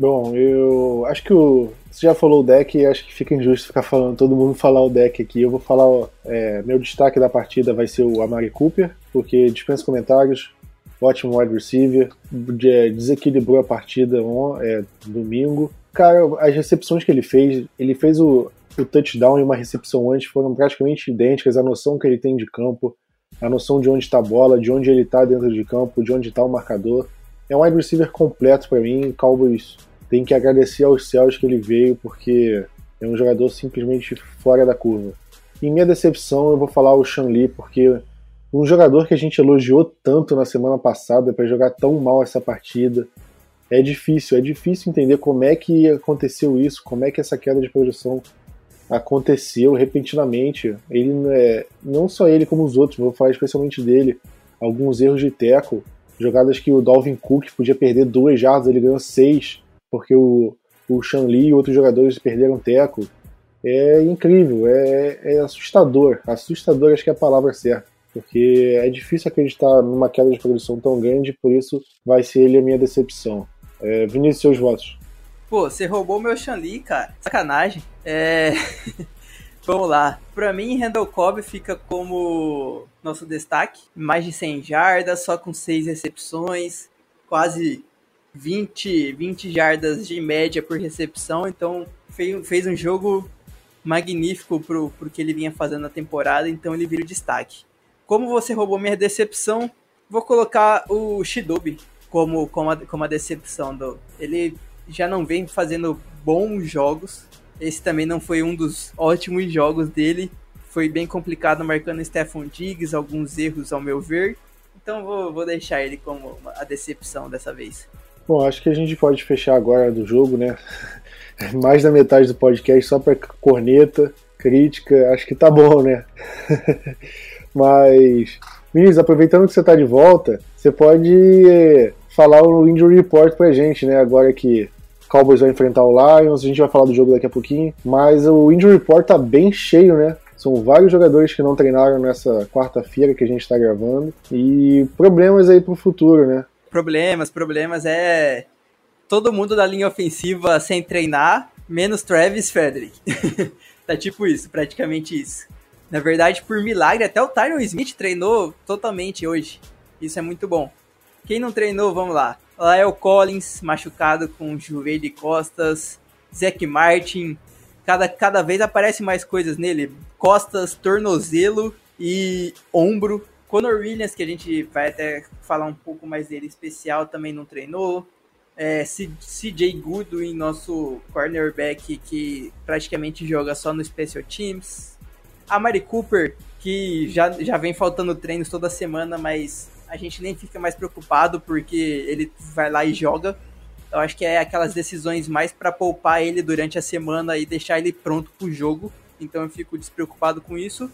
Bom, eu acho que o. Você já falou o deck, acho que fica injusto ficar falando, todo mundo falar o deck aqui. Eu vou falar. É, meu destaque da partida vai ser o Amari Cooper, porque dispensa comentários, ótimo wide receiver, desequilibrou a partida on, é, domingo. Cara, as recepções que ele fez, ele fez o, o touchdown e uma recepção antes foram praticamente idênticas, a noção que ele tem de campo, a noção de onde está a bola, de onde ele está dentro de campo, de onde está o marcador. É um wide receiver completo para mim. Cowboys tem que agradecer aos céus que ele veio, porque é um jogador simplesmente fora da curva. Em minha decepção, eu vou falar o Sean Lee, porque um jogador que a gente elogiou tanto na semana passada para jogar tão mal essa partida. É difícil, é difícil entender como é que aconteceu isso, como é que essa queda de produção aconteceu repentinamente. Ele é, não só ele como os outros, vou falar especialmente dele, alguns erros de teco, jogadas que o Dalvin Cook podia perder duas jardas, ele ganhou seis, porque o, o Shan Lee e outros jogadores perderam teco. É incrível, é, é assustador. Assustador acho que é a palavra certa. Porque é difícil acreditar numa queda de produção tão grande, por isso vai ser ele a minha decepção. É, Vinícius, seus votos. Pô, você roubou meu Shanli, cara. Sacanagem. É. Vamos lá. Pra mim, Randall Cobb fica como nosso destaque. Mais de 100 jardas, só com 6 recepções. Quase 20, 20 jardas de média por recepção. Então, fez, fez um jogo magnífico pro, pro que ele vinha fazendo na temporada. Então, ele vira o destaque. Como você roubou minha decepção, vou colocar o Shidobi como, como, a, como a decepção do. Ele já não vem fazendo bons jogos. Esse também não foi um dos ótimos jogos dele. Foi bem complicado marcando Stephon Diggs, alguns erros ao meu ver. Então vou, vou deixar ele como a decepção dessa vez. Bom, acho que a gente pode fechar agora do jogo, né? Mais da metade do podcast só para corneta, crítica, acho que tá bom, né? Mas, Minis, aproveitando que você tá de volta, você pode falar o injury report pra gente, né? Agora que Cowboys vai enfrentar o Lions, a gente vai falar do jogo daqui a pouquinho, mas o injury report tá bem cheio, né? São vários jogadores que não treinaram nessa quarta-feira que a gente está gravando e problemas aí pro futuro, né? Problemas, problemas é todo mundo da linha ofensiva sem treinar, menos Travis Frederick. tá tipo isso, praticamente isso. Na verdade, por milagre, até o Tyron Smith treinou totalmente hoje. Isso é muito bom. Quem não treinou, vamos lá. Lael Collins, machucado com joelho e costas. Zach Martin, cada, cada vez aparece mais coisas nele. Costas, tornozelo e ombro. Conor Williams, que a gente vai até falar um pouco mais dele especial, também não treinou. É, CJ Goodwin, nosso cornerback, que praticamente joga só no Special Teams. A Mari Cooper, que já, já vem faltando treinos toda semana, mas a gente nem fica mais preocupado porque ele vai lá e joga. Eu acho que é aquelas decisões mais para poupar ele durante a semana e deixar ele pronto pro jogo. Então eu fico despreocupado com isso.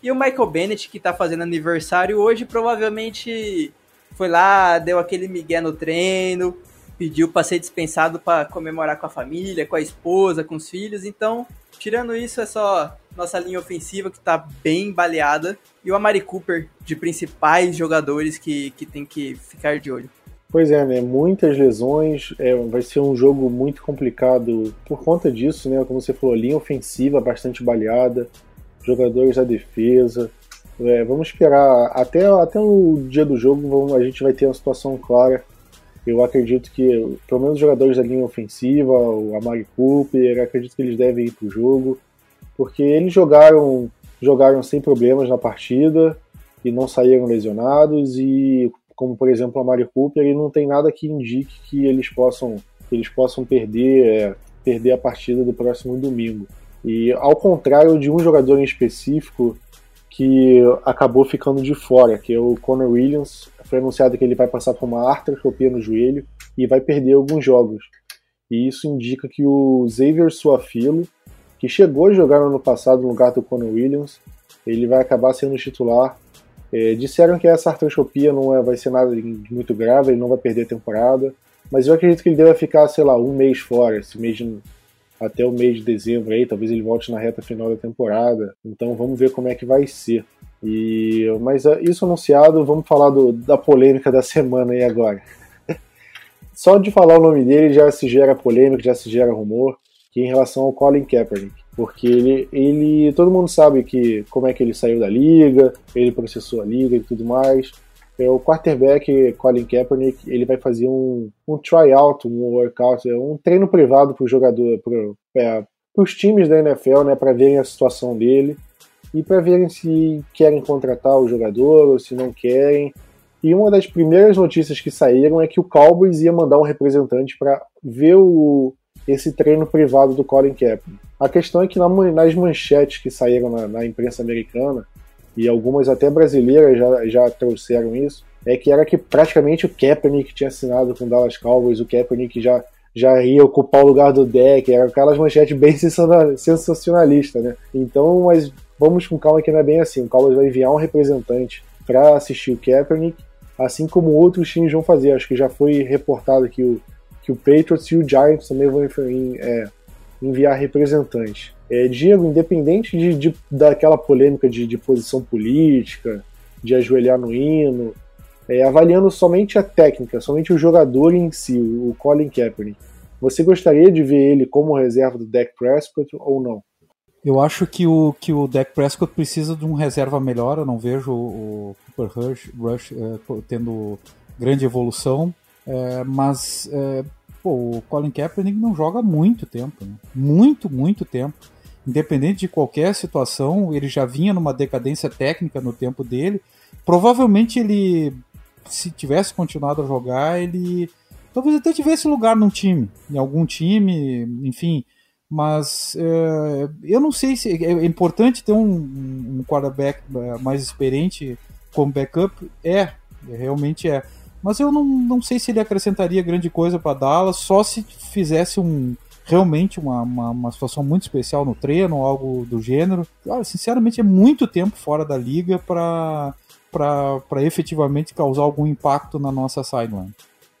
E o Michael Bennett, que tá fazendo aniversário hoje, provavelmente foi lá, deu aquele migué no treino, pediu para ser dispensado para comemorar com a família, com a esposa, com os filhos. Então, tirando isso, é só nossa linha ofensiva que tá bem baleada. E o Amari Cooper, de principais jogadores que, que tem que ficar de olho. Pois é, né? Muitas lesões, é, vai ser um jogo muito complicado por conta disso, né? Como você falou, linha ofensiva bastante baleada, jogadores da defesa. É, vamos esperar até, até o dia do jogo, vamos, a gente vai ter uma situação clara. Eu acredito que, pelo menos os jogadores da linha ofensiva, o Amari Cooper, acredito que eles devem ir para o jogo porque eles jogaram, jogaram sem problemas na partida e não saíram lesionados e como por exemplo a Mario Cooper, ele não tem nada que indique que eles possam eles possam perder é, perder a partida do próximo domingo. E ao contrário de um jogador em específico que acabou ficando de fora, que é o Conor Williams, foi anunciado que ele vai passar por uma artroscopia no joelho e vai perder alguns jogos. E isso indica que o Xavier Suafilo, que chegou a jogar no ano passado no lugar do Conor Williams. Ele vai acabar sendo titular. É, disseram que essa artroscopia não é, vai ser nada muito grave, ele não vai perder a temporada. Mas eu acredito que ele deve ficar, sei lá, um mês fora, esse mês de, até o mês de dezembro aí, talvez ele volte na reta final da temporada. Então vamos ver como é que vai ser. E, mas é, isso anunciado, vamos falar do, da polêmica da semana aí agora. Só de falar o nome dele já se gera polêmica, já se gera rumor que em relação ao Colin Kaepernick, porque ele, ele, todo mundo sabe que como é que ele saiu da liga, ele processou a liga e tudo mais. É, o quarterback Colin Kaepernick, ele vai fazer um, um tryout, um workout, é um treino privado para o jogador, para é, os times da NFL, né, para verem a situação dele e para verem se querem contratar o jogador ou se não querem. E uma das primeiras notícias que saíram é que o Cowboys ia mandar um representante para ver o, esse treino privado do Colin Kaepernick. A questão é que nas manchetes que saíram na, na imprensa americana, e algumas até brasileiras já, já trouxeram isso, é que era que praticamente o Kaepernick tinha assinado com o Dallas Cowboys, o Kaepernick já, já ia ocupar o lugar do deck, era aquelas manchetes bem sensacionalistas, né? Então, mas vamos com calma que não é bem assim. O Cowboys vai enviar um representante para assistir o Kaepernick, assim como outros times vão fazer. Acho que já foi reportado que o que o Patriots e o Giants também vão é, enviar representantes. É, Diego, independente de, de daquela polêmica de, de, posição política, de ajoelhar no hino, é, avaliando somente a técnica, somente o jogador em si, o Colin Kaepernick, você gostaria de ver ele como reserva do Dak Prescott ou não? Eu acho que o, que o Dak Prescott precisa de um reserva melhor. Eu não vejo o Cooper Rush, Rush é, tendo grande evolução. É, mas é, pô, o Colin Kaepernick não joga muito tempo, né? muito, muito tempo. Independente de qualquer situação, ele já vinha numa decadência técnica no tempo dele. Provavelmente ele, se tivesse continuado a jogar, ele talvez até tivesse lugar num time, em algum time, enfim. Mas é, eu não sei se é, é importante ter um, um quarterback é, mais experiente como backup, é, Realmente é. Mas eu não, não sei se ele acrescentaria grande coisa para Dallas, só se fizesse um realmente uma, uma, uma, situação muito especial no treino, algo do gênero. Sinceramente, é muito tempo fora da liga para efetivamente causar algum impacto na nossa sideline.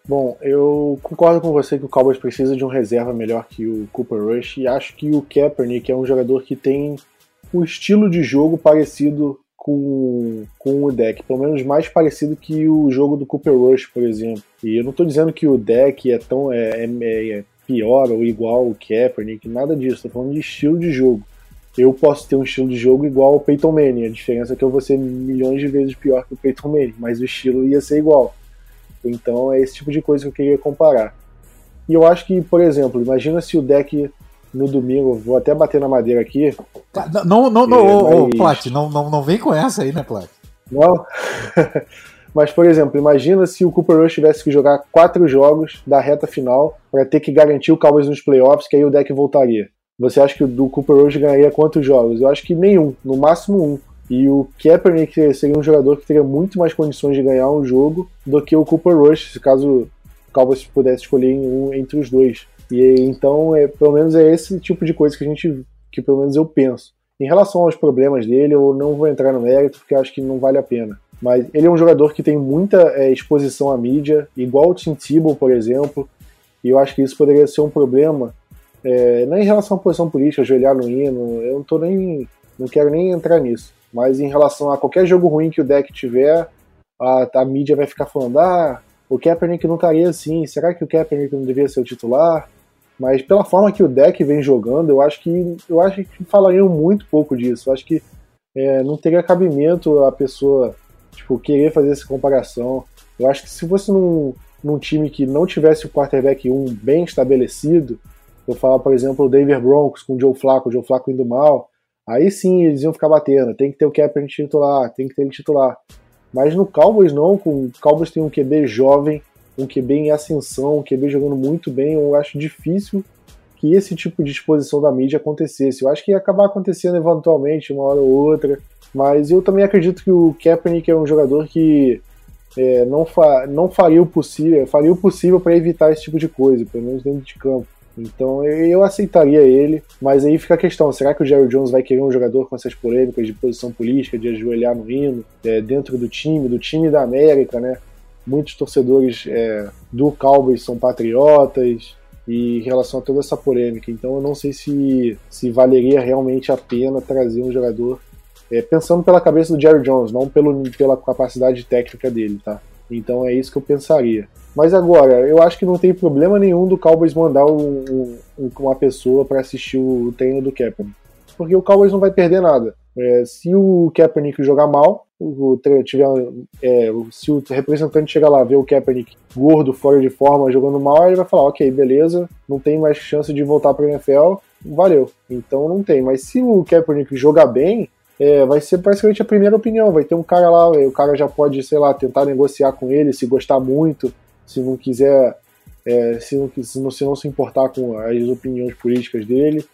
Bom, eu concordo com você que o Cowboys precisa de um reserva melhor que o Cooper Rush e acho que o Kaepernick é um jogador que tem um estilo de jogo parecido com, com o deck, pelo menos mais parecido que o jogo do Cooper Rush, por exemplo. E eu não estou dizendo que o deck é tão é, é, é pior ou igual o Kaepernick, nada disso, estou falando de estilo de jogo. Eu posso ter um estilo de jogo igual ao Peyton Manning, a diferença é que eu vou ser milhões de vezes pior que o Peyton Manning, mas o estilo ia ser igual. Então é esse tipo de coisa que eu queria comparar. E eu acho que, por exemplo, imagina se o deck no domingo, vou até bater na madeira aqui. Tá, não, não, não, é, mas... Plat, não, não, não vem com essa aí, né, Plat? Não. mas, por exemplo, imagina se o Cooper Rush tivesse que jogar quatro jogos da reta final para ter que garantir o Cowboys nos playoffs, que aí o deck voltaria. Você acha que o do Cooper Rush ganharia quantos jogos? Eu acho que nenhum, no máximo um. E o Kaepernick seria um jogador que teria muito mais condições de ganhar um jogo do que o Cooper Rush, se caso o Cowboys pudesse escolher um entre os dois. E então, é, pelo menos é esse tipo de coisa que a gente, que pelo menos eu penso. Em relação aos problemas dele, eu não vou entrar no mérito porque acho que não vale a pena. Mas ele é um jogador que tem muita é, exposição à mídia, igual o Tim Tebow, por exemplo, e eu acho que isso poderia ser um problema, é, não em relação à posição política, ajoelhar no hino, eu não tô nem, não quero nem entrar nisso, mas em relação a qualquer jogo ruim que o deck tiver, a, a mídia vai ficar falando, ah, o Kaepernick não estaria assim, será que o Kaepernick não deveria ser o titular? Mas pela forma que o deck vem jogando, eu acho que eu acho que falariam muito pouco disso. Eu acho que é, não teria cabimento a pessoa tipo, querer fazer essa comparação. Eu acho que se fosse num, num time que não tivesse o quarterback 1 bem estabelecido, vou falar, por exemplo, o Denver Broncos com o Joe Flacco, o Joe Flacco indo mal, aí sim eles iam ficar batendo. Tem que ter o Kaepernick titular, tem que ter ele titular. Mas no Cowboys não, com o Cowboys tem um QB jovem, um QB em ascensão, um QB jogando muito bem, eu acho difícil que esse tipo de exposição da mídia acontecesse. Eu acho que ia acabar acontecendo eventualmente, uma hora ou outra, mas eu também acredito que o Kaepernick é um jogador que é, não, fa não faria o possível, faria o possível para evitar esse tipo de coisa, pelo menos dentro de campo. Então eu aceitaria ele, mas aí fica a questão: será que o Jerry Jones vai querer um jogador com essas polêmicas de posição política, de ajoelhar no hino, é, dentro do time, do time da América, né? Muitos torcedores é, do Cowboys são patriotas e em relação a toda essa polêmica. Então eu não sei se, se valeria realmente a pena trazer um jogador é, pensando pela cabeça do Jerry Jones, não pelo, pela capacidade técnica dele, tá? Então é isso que eu pensaria. Mas agora, eu acho que não tem problema nenhum do Cowboys mandar um, um, uma pessoa para assistir o treino do Kaepernick. Porque o Cowboys não vai perder nada. É, se o Kaepernick jogar mal, o, tiver, é, se o representante chegar lá ver o Kaepernick gordo, fora de forma, jogando mal, ele vai falar, ok, beleza, não tem mais chance de voltar para a NFL, valeu. Então não tem. Mas se o Kaepernick jogar bem, é, vai ser praticamente a primeira opinião. Vai ter um cara lá, o cara já pode, sei lá, tentar negociar com ele, se gostar muito, se não quiser, é, se, não, se, não, se não se importar com as opiniões políticas dele.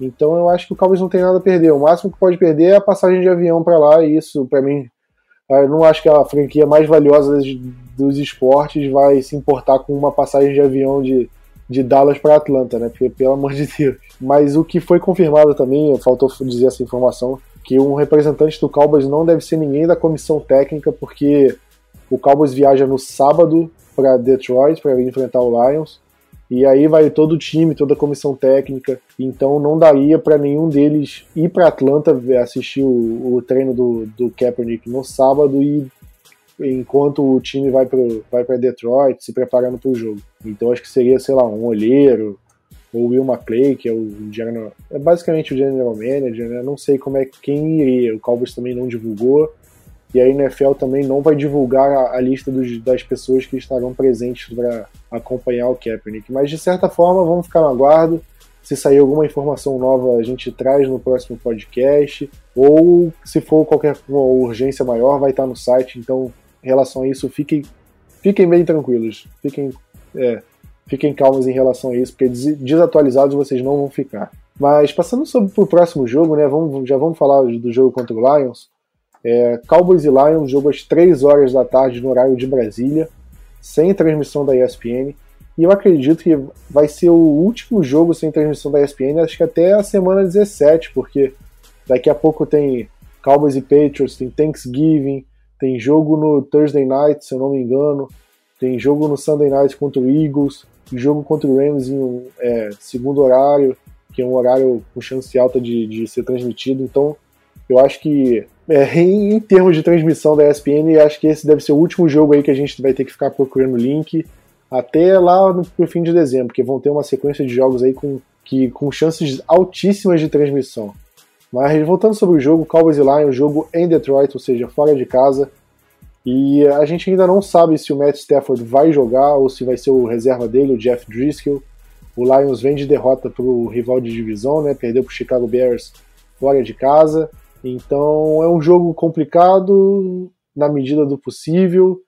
Então eu acho que o Cowboys não tem nada a perder. O máximo que pode perder é a passagem de avião para lá, e isso, para mim, eu não acho que a franquia mais valiosa dos esportes vai se importar com uma passagem de avião de, de Dallas para Atlanta, né? Porque, pelo amor de Deus. Mas o que foi confirmado também, faltou dizer essa informação, que um representante do Cowboys não deve ser ninguém da comissão técnica, porque o Cowboys viaja no sábado para Detroit para enfrentar o Lions e aí vai todo o time, toda a comissão técnica. Então não daria para nenhum deles ir para Atlanta assistir o, o, treino do, do Kaepernick no sábado e enquanto o time vai para vai Detroit se preparando para o jogo. Então acho que seria, sei lá, um olheiro ou Will McClay, que é o general, é basicamente o general manager, né? Não sei como é quem iria. O Cowboys também não divulgou e a NFL também não vai divulgar a, a lista dos, das pessoas que estarão presentes para acompanhar o Kaepernick. Mas de certa forma, vamos ficar no aguardo. Se sair alguma informação nova, a gente traz no próximo podcast. Ou se for qualquer urgência maior, vai estar no site. Então, em relação a isso, fiquem, fiquem bem tranquilos. Fiquem, é, fiquem calmos em relação a isso, porque desatualizados vocês não vão ficar. Mas passando para o próximo jogo, né? Vamos, já vamos falar do jogo contra o Lions. É, Cowboys e Lions, jogo às 3 horas da tarde no horário de Brasília, sem transmissão da ESPN. E eu acredito que vai ser o último jogo sem transmissão da ESPN, acho que até a semana 17, porque daqui a pouco tem Cowboys e Patriots, tem Thanksgiving, tem jogo no Thursday Night, se eu não me engano, tem jogo no Sunday Night contra o Eagles, jogo contra o Rams em é, segundo horário, que é um horário com chance alta de, de ser transmitido. Então, eu acho que é, em, termos de transmissão da ESPN, acho que esse deve ser o último jogo aí que a gente vai ter que ficar procurando link até lá no, no fim de dezembro, porque vão ter uma sequência de jogos aí com, que, com chances altíssimas de transmissão. Mas voltando sobre o jogo, Cowboys e Lions, jogo em Detroit, ou seja, fora de casa. E a gente ainda não sabe se o Matt Stafford vai jogar ou se vai ser o reserva dele, o Jeff Driscoll. O Lions vem de derrota para o rival de divisão, né? Perdeu para o Chicago Bears fora de casa. Então é um jogo complicado na medida do possível.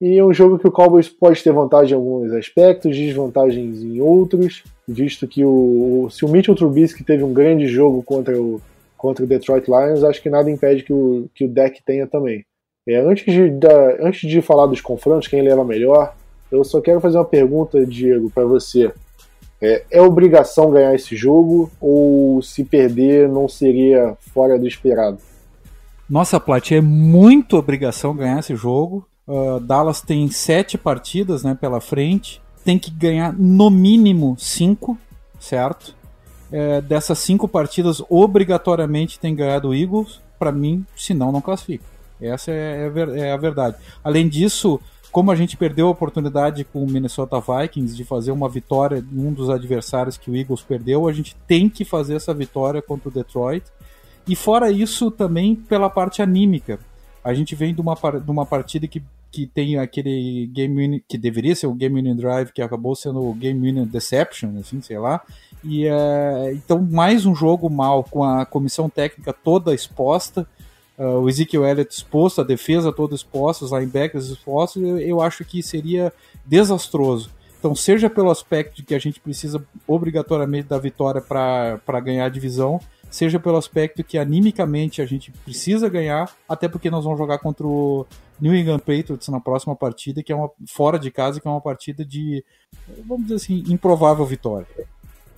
E é um jogo que o Cowboys pode ter vantagem em alguns aspectos, desvantagens em outros, visto que o, se o Mitchell Trubisky teve um grande jogo contra o, contra o Detroit Lions, acho que nada impede que o, que o deck tenha também. É, antes, de, da, antes de falar dos confrontos, quem leva melhor, eu só quero fazer uma pergunta, Diego, para você. É, é, obrigação ganhar esse jogo ou se perder não seria fora do esperado? Nossa, Plat, é muito obrigação ganhar esse jogo. Uh, Dallas tem sete partidas né, pela frente, tem que ganhar no mínimo cinco, certo? É, dessas cinco partidas, obrigatoriamente tem ganhado o Eagles. Para mim, senão não classifica. Essa é, é, é, a verdade. Além disso, como a gente perdeu a oportunidade com o Minnesota Vikings de fazer uma vitória em um dos adversários que o Eagles perdeu, a gente tem que fazer essa vitória contra o Detroit. E fora isso, também pela parte anímica. A gente vem de uma, de uma partida que que tem aquele game winning, que deveria ser o game winning drive que acabou sendo o game winning deception, assim, sei lá. E é, então mais um jogo mal com a comissão técnica toda exposta, uh, o Ezekiel Elliott exposto, a defesa toda exposta, os linebackers expostos, eu, eu acho que seria desastroso. Então, seja pelo aspecto de que a gente precisa obrigatoriamente da vitória para ganhar a divisão, seja pelo aspecto que animicamente a gente precisa ganhar, até porque nós vamos jogar contra o New England Patriots na próxima partida, que é uma fora de casa, que é uma partida de, vamos dizer assim, improvável vitória.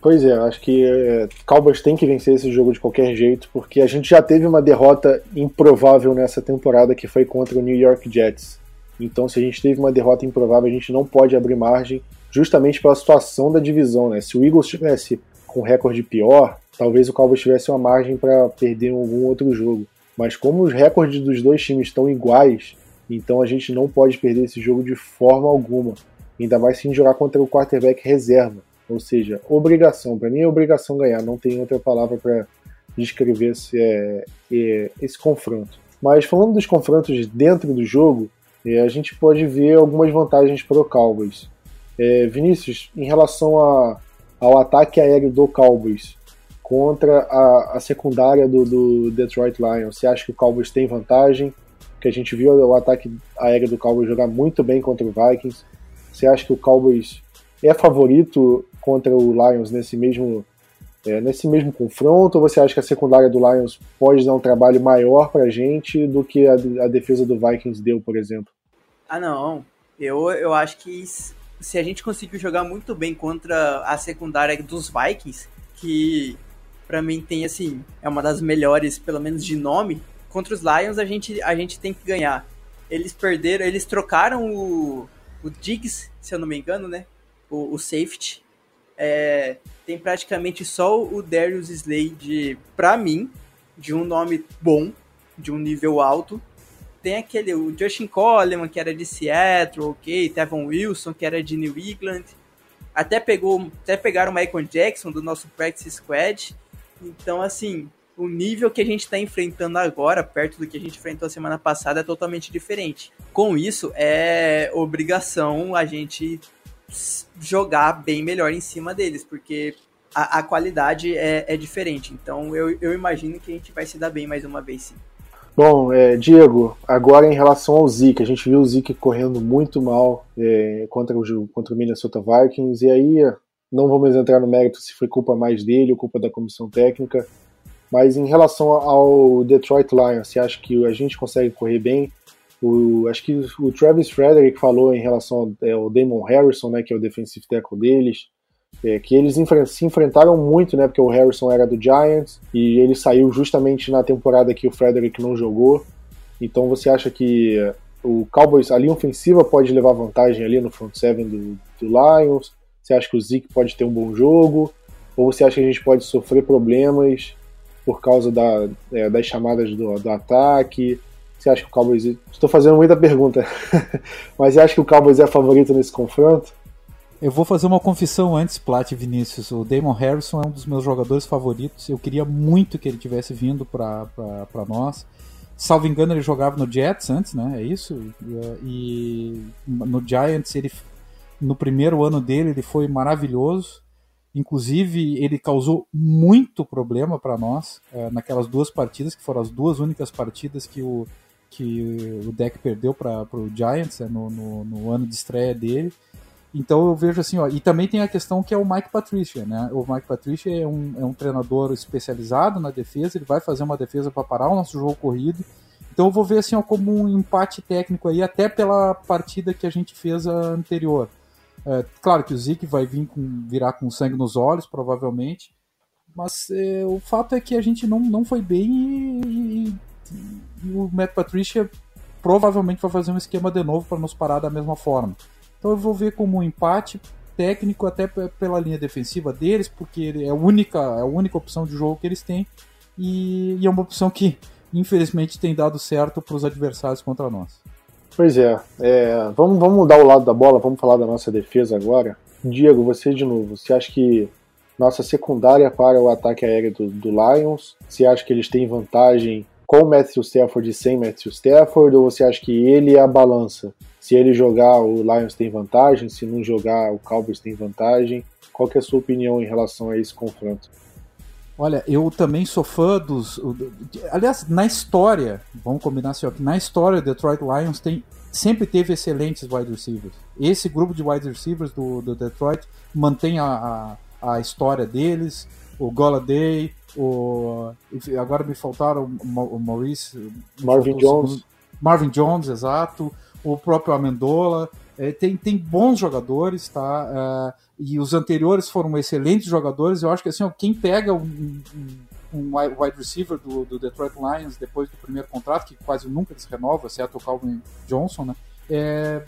Pois é, acho que é, Cowboys tem que vencer esse jogo de qualquer jeito, porque a gente já teve uma derrota improvável nessa temporada que foi contra o New York Jets. Então, se a gente teve uma derrota improvável, a gente não pode abrir margem, justamente pela situação da divisão, né? Se o Eagles tivesse com recorde pior, talvez o Cowboys tivesse uma margem para perder algum outro jogo. Mas como os recordes dos dois times estão iguais, então a gente não pode perder esse jogo de forma alguma. Ainda mais se jogar contra o quarterback reserva. Ou seja, obrigação. Para mim é obrigação ganhar. Não tem outra palavra para descrever esse, é, é, esse confronto. Mas falando dos confrontos dentro do jogo, é, a gente pode ver algumas vantagens para o Cowboys. É, Vinícius, em relação a, ao ataque aéreo do Cowboys contra a, a secundária do, do, Detroit Lions, você acha que o Cowboys tem vantagem? Que a gente viu o ataque aéreo do Cowboys jogar muito bem contra o Vikings. Você acha que o Cowboys é favorito contra o Lions nesse mesmo é, nesse mesmo confronto? Ou você acha que a secundária do Lions pode dar um trabalho maior para a gente do que a, a, defesa do Vikings deu, por exemplo? Ah, não. Eu, eu acho que se a gente conseguir jogar muito bem contra a secundária dos Vikings, que para mim tem assim, é uma das melhores, pelo menos de nome, contra os Lions a gente, a gente tem que ganhar. Eles perderam, eles trocaram o, o Diggs, se eu não me engano, né? O, o safety. É, tem praticamente só o Darius Slade, para mim, de um nome bom, de um nível alto, tem aquele, o Justin Coleman, que era de Seattle, ok, Tevon Wilson, que era de New England, até pegou, até pegaram o Michael Jackson do nosso practice squad. Então, assim, o nível que a gente está enfrentando agora, perto do que a gente enfrentou a semana passada, é totalmente diferente. Com isso, é obrigação a gente jogar bem melhor em cima deles, porque a, a qualidade é, é, diferente. Então, eu, eu imagino que a gente vai se dar bem mais uma vez, sim. Bom, é, Diego, agora em relação ao Zeke, a gente viu o Zeke correndo muito mal é, contra, o, contra o Minnesota Vikings, e aí não vamos entrar no mérito se foi culpa mais dele ou culpa da comissão técnica, Mas em relação ao Detroit Lions, você acha que a gente consegue correr bem? O, acho que o Travis Frederick falou em relação ao, é, Damon Harrison, né, que é o defensive tackle deles, é, que eles se enfrentaram muito, né, porque o Harrison era do Giants e ele saiu justamente na temporada que o Frederick não jogou. Então você acha que o Cowboys, a linha ofensiva pode levar vantagem ali no front seven do, do Lions? Você acha que o Zeke pode ter um bom jogo? Ou você acha que a gente pode sofrer problemas por causa da, é, das chamadas do, do ataque? Você acha que o Cowboys. Estou fazendo muita pergunta, mas você acha que o Cowboys é favorito nesse confronto? Eu vou fazer uma confissão antes, Plat e Vinícius. O Damon Harrison é um dos meus jogadores favoritos. Eu queria muito que ele tivesse vindo para nós. Salvo engano, ele jogava no Jets antes, né? É isso? E, no Giants, ele, no primeiro ano dele, ele foi maravilhoso. Inclusive, ele causou muito problema para nós é, naquelas duas partidas, que foram as duas únicas partidas que o, que o deck perdeu para o Giants né, no, no, no, ano de estreia dele. Então eu vejo assim, ó, e também tem a questão que é o Mike Patricia, né? O Mike Patricia é um, é um treinador especializado na defesa, ele vai fazer uma defesa para parar o nosso jogo corrido. Então eu vou ver assim, ó, como um empate técnico aí, até pela partida que a gente fez anterior. É, claro que o Zeke vai vir com, virar com sangue nos olhos, provavelmente, mas é, o fato é que a gente não, não foi bem e, e o Matt Patricia provavelmente vai fazer um esquema de novo para nos parar da mesma forma. Então eu vou ver como um empate técnico até pela linha defensiva deles, porque é a única, é a única opção de jogo que eles têm e, e é uma opção que infelizmente tem dado certo para os adversários contra nós. Pois é, é, vamos, vamos mudar o lado da bola, vamos falar da nossa defesa agora. Diego, você de novo, você acha que nossa secundária para o ataque aéreo do, do Lions, você acha que eles têm vantagem com o Matthew Stafford e sem Matthew Stafford, ou você acha que ele é a balança? Se ele jogar, o Lions tem vantagem, se não jogar, o Cowboys tem vantagem. Qual é a sua opinião em relação a esse confronto? Olha, eu também sou fã dos. Aliás, na história, vamos combinar assim, ó, que na história, o Detroit Lions tem, sempre teve excelentes wide receivers. Esse grupo de wide receivers do, do Detroit mantém a, a, a história deles. O Golladay, o. Agora me faltaram o Maurice. Marvin Jones. Marvin Jones, exato. O próprio Amendola. É, tem, tem bons jogadores, tá? É, e os anteriores foram excelentes jogadores. Eu acho que assim, ó, quem pega um, um, um wide receiver do, do, Detroit Lions depois do primeiro contrato, que quase nunca se renova, exceto o Calvin Johnson, né? É,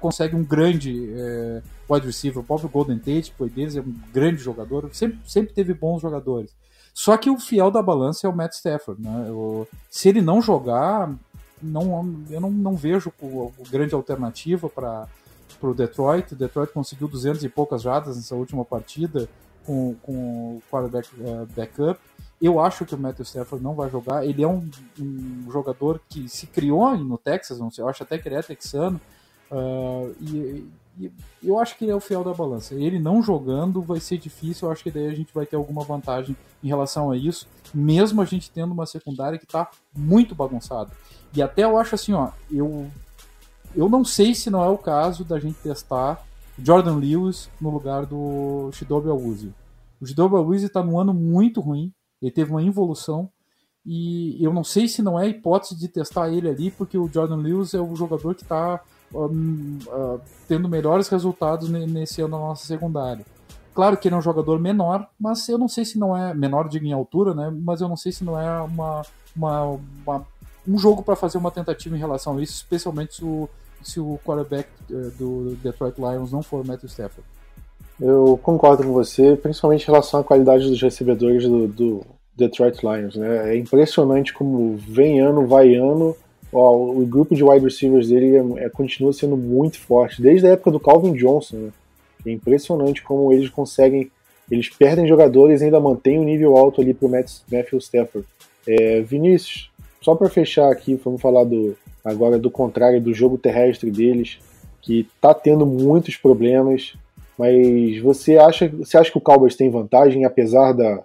consegue um grande é, wide receiver. O próprio Golden Tate foi deles, é um grande jogador. Sempre, sempre teve bons jogadores. Só que o fiel da balança é o Matt Stafford. Né? O, se ele não jogar, não, eu não, não vejo o, o grande alternativa para o Detroit. O Detroit conseguiu 200 e poucas jadas nessa última partida com, com o quarterback uh, backup. Eu acho que o Matthew Stafford não vai jogar. Ele é um, um jogador que se criou no Texas, não sei, eu acho até que ele é texano. Uh, e, e, eu acho que é o fiel da balança. Ele não jogando vai ser difícil. Eu acho que daí a gente vai ter alguma vantagem em relação a isso, mesmo a gente tendo uma secundária que está muito bagunçada. E até eu acho assim, ó, eu eu não sei se não é o caso da gente testar Jordan Lewis no lugar do Shidobi Awuzi. O Shidobi Awuzi está num ano muito ruim, ele teve uma involução e eu não sei se não é hipótese de testar ele ali, porque o Jordan Lewis é o jogador que está um, uh, tendo melhores resultados nesse ano na nossa secundária. Claro que ele é um jogador menor, mas eu não sei se não é menor digo em altura, né? Mas eu não sei se não é uma, uma, uma um jogo para fazer uma tentativa em relação a isso, especialmente se o, se o quarterback eh, do Detroit Lions não for Matthew Stafford. Eu concordo com você, principalmente em relação à qualidade dos recebedores do, do Detroit Lions. Né? É impressionante como vem ano, vai ano, ó, o grupo de wide receivers dele é, é, continua sendo muito forte, desde a época do Calvin Johnson. Né? É impressionante como eles conseguem, eles perdem jogadores e ainda mantêm um nível alto ali para o Matthew Stafford. É, Vinícius, só para fechar aqui, vamos falar do agora do contrário do jogo terrestre deles, que está tendo muitos problemas. Mas você acha, você acha que o Cowboys tem vantagem, apesar da,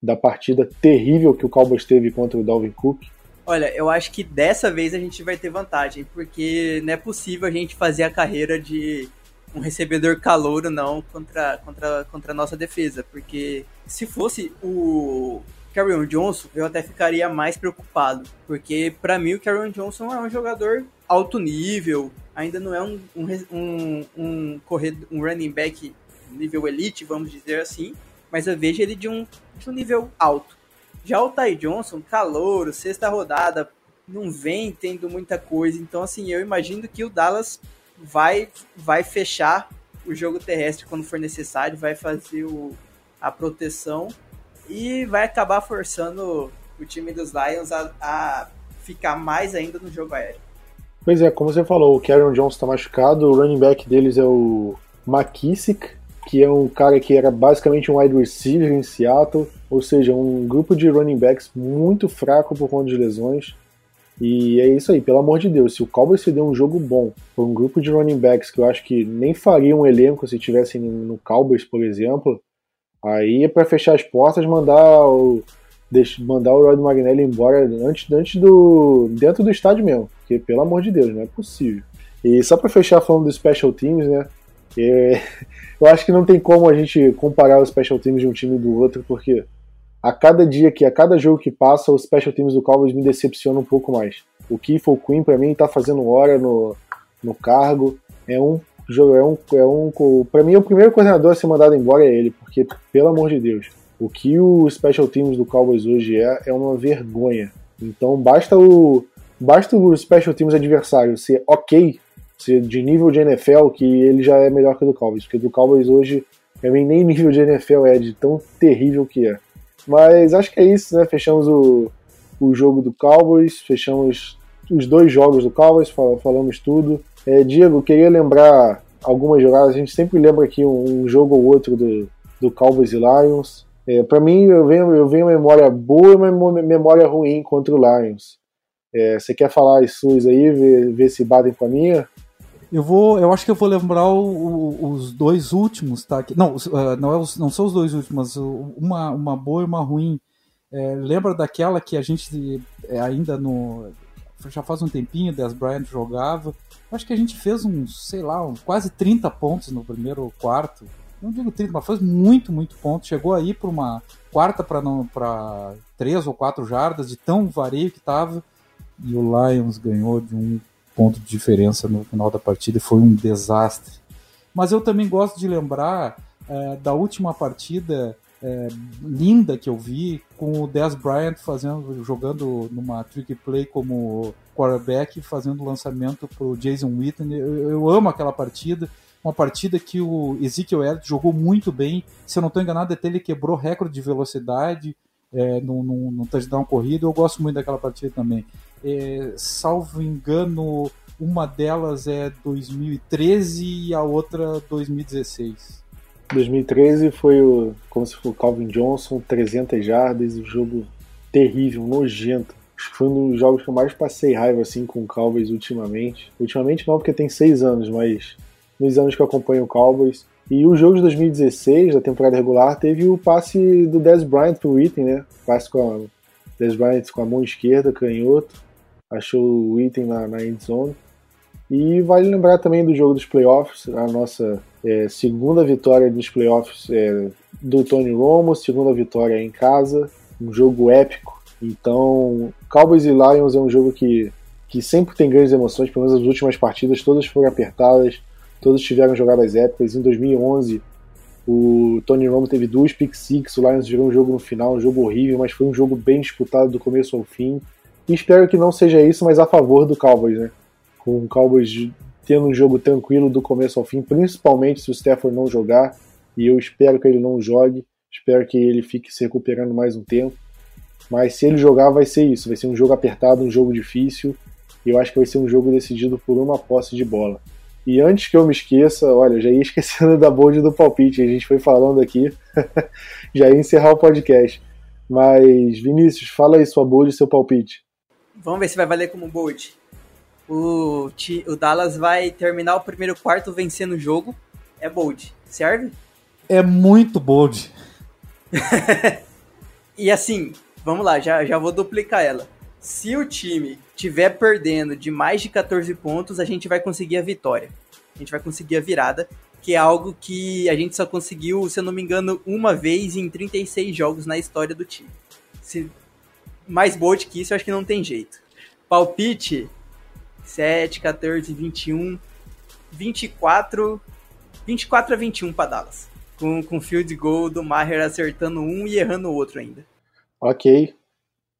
da partida terrível que o Cowboys teve contra o Dalvin Cook? Olha, eu acho que dessa vez a gente vai ter vantagem, porque não é possível a gente fazer a carreira de um recebedor calouro não contra, contra, contra a nossa defesa, porque se fosse o Carrion Johnson, eu até ficaria mais preocupado, porque para mim o Carrion Johnson é um jogador alto nível, ainda não é um, um, um, um, corredor, um running back nível elite, vamos dizer assim, mas eu vejo ele de um, de um nível alto. Já o Ty Johnson, calouro, sexta rodada, não vem tendo muita coisa, então assim, eu imagino que o Dallas vai, vai fechar o jogo terrestre quando for necessário, vai fazer o, a proteção e vai acabar forçando o time dos Lions a, a ficar mais ainda no jogo aéreo. Pois é, como você falou, o Karen Jones está machucado, o running back deles é o McKissick, que é um cara que era basicamente um wide receiver em Seattle, ou seja, um grupo de running backs muito fraco por conta de lesões. E é isso aí, pelo amor de Deus, se o Cowboys se der um jogo bom por um grupo de running backs que eu acho que nem faria um elenco se estivessem no Cowboys, por exemplo, aí é para fechar as portas, mandar o mandar o Rod Magnelli embora antes, antes do dentro do estádio mesmo, porque pelo amor de Deus, não é possível. E só para fechar falando do special teams, né? É, eu acho que não tem como a gente comparar os special teams de um time do outro, porque a cada dia que, a cada jogo que passa, os special teams do Cowboys me decepcionam um pouco mais. O Keith Queen, para mim, tá fazendo hora no, no cargo. É um jogo, é um, é um. Para mim, o primeiro coordenador a ser mandado embora é ele, porque, pelo amor de Deus, o que o special teams do Cowboys hoje é, é uma vergonha. Então, basta o. Basta o special teams adversário ser ok, de nível de NFL, que ele já é melhor que o do Cowboys, porque do Cowboys hoje, pra mim, nem nível de NFL é, de tão terrível que é. Mas acho que é isso, né? Fechamos o, o jogo do Cowboys, fechamos os dois jogos do Cowboys, falamos tudo. É, Diego, queria lembrar algumas jogadas, a gente sempre lembra aqui um, um jogo ou outro do, do Cowboys e Lions. É, para mim, eu venho, eu venho memória boa e uma memória ruim contra o Lions. É, você quer falar as suas aí, ver, ver se batem com a minha? Eu vou, eu acho que eu vou lembrar o, o, os dois últimos, tá? Não, uh, não, é os, não são os dois últimos, uma, uma boa e uma ruim. É, lembra daquela que a gente é, ainda no já faz um tempinho, Des Bryant jogava. Acho que a gente fez uns, sei lá, uns quase 30 pontos no primeiro quarto. Não digo 30, mas fez muito, muito ponto. Chegou aí para uma quarta para três ou quatro jardas de tão vareio que tava. E o Lions ganhou de um ponto de diferença no final da partida foi um desastre. Mas eu também gosto de lembrar é, da última partida é, linda que eu vi com o Dez Bryant fazendo, jogando numa trick play como quarterback, fazendo lançamento para o Jason Witten. Eu, eu, amo aquela partida. Uma partida que o Ezekiel Elliott jogou muito bem. Se eu não estou enganado, até ele quebrou recorde de velocidade é, no, no, no touchdown corrido. Eu gosto muito daquela partida também. É, salvo engano, uma delas é 2013 e a outra 2016. 2013 foi o, como se fosse o Calvin Johnson, 300 jardas, um jogo terrível, nojento. Foi um dos jogos que eu mais passei raiva assim com o Cowboys ultimamente. Ultimamente não, porque tem seis anos, mas nos anos que eu acompanho o Cowboys. E o jogo de 2016, da temporada regular, teve o passe do Dez Bryant pro Witten, né? Passe com a Dez Bryant com a mão esquerda, canhoto achou o item na, na end zone. E vale lembrar também do jogo dos playoffs, a nossa é, segunda vitória dos playoffs é, do Tony Romo, segunda vitória em casa, um jogo épico. Então, Cowboys e Lions é um jogo que, que sempre tem grandes emoções, pelo menos as últimas partidas, todas foram apertadas, todas tiveram jogadas épicas. Em 2011, o Tony Romo teve duas pick six, o Lions virou um jogo no final, um jogo horrível, mas foi um jogo bem disputado do começo ao fim. E espero que não seja isso, mas a favor do Cowboys, né? Com o Cowboys tendo um jogo tranquilo do começo ao fim, principalmente se o Stafford não jogar. E eu espero que ele não jogue. Espero que ele fique se recuperando mais um tempo. Mas se ele jogar, vai ser isso. Vai ser um jogo apertado, um jogo difícil. E eu acho que vai ser um jogo decidido por uma posse de bola. E antes que eu me esqueça, olha, já ia esquecendo da bold do palpite. A gente foi falando aqui. já ia encerrar o podcast. Mas, Vinícius, fala aí sua bold e seu palpite. Vamos ver se vai valer como bold. O, o Dallas vai terminar o primeiro quarto vencendo o jogo. É bold. Serve? É muito bold. e assim, vamos lá, já, já vou duplicar ela. Se o time tiver perdendo de mais de 14 pontos, a gente vai conseguir a vitória. A gente vai conseguir a virada, que é algo que a gente só conseguiu, se eu não me engano, uma vez em 36 jogos na história do time. Se mais bold que isso, eu acho que não tem jeito. Palpite 7, 14, 21, 24, 24 a 21 para Dallas. Com, com field goal do Maher acertando um e errando o outro ainda. Ok.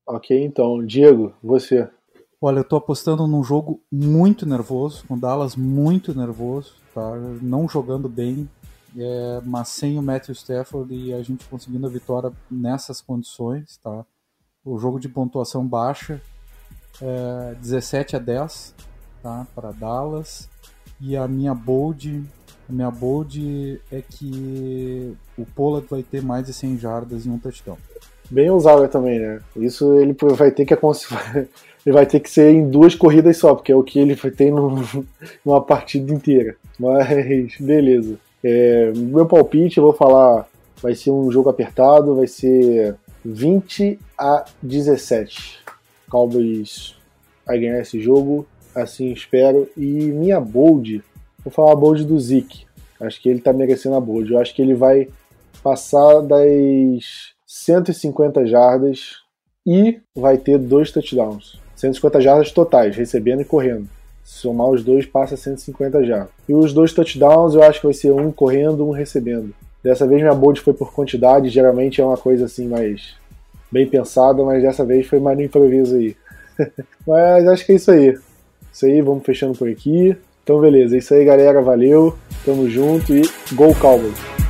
Ok, então. Diego, você. Olha, eu tô apostando num jogo muito nervoso, com Dallas muito nervoso, tá? Não jogando bem, é, mas sem o Matthew Stafford e a gente conseguindo a vitória nessas condições, tá? O jogo de pontuação baixa, é, 17 a 10, tá? Para Dallas. E a minha bold, a minha bold é que o Pollard vai ter mais de 100 jardas em um touchdown. Bem ousado também, né? Isso ele vai ter que ele vai ter que ser em duas corridas só, porque é o que ele tem numa partida inteira. Mas beleza. É, meu palpite, eu vou falar, vai ser um jogo apertado, vai ser 20 a 17. Cowboys vai ganhar esse jogo, assim espero. E minha bold, vou falar a bold do Zeke. Acho que ele tá merecendo a bold. Eu acho que ele vai passar das 150 jardas e vai ter dois touchdowns. 150 jardas totais, recebendo e correndo. Somar os dois, passa 150 jardas. E os dois touchdowns eu acho que vai ser um correndo, um recebendo. Dessa vez minha bold foi por quantidade, geralmente é uma coisa assim mais bem pensada, mas dessa vez foi mais no improviso aí. mas acho que é isso aí. Isso aí, vamos fechando por aqui. Então beleza, é isso aí galera, valeu, tamo junto e Go Cowboys!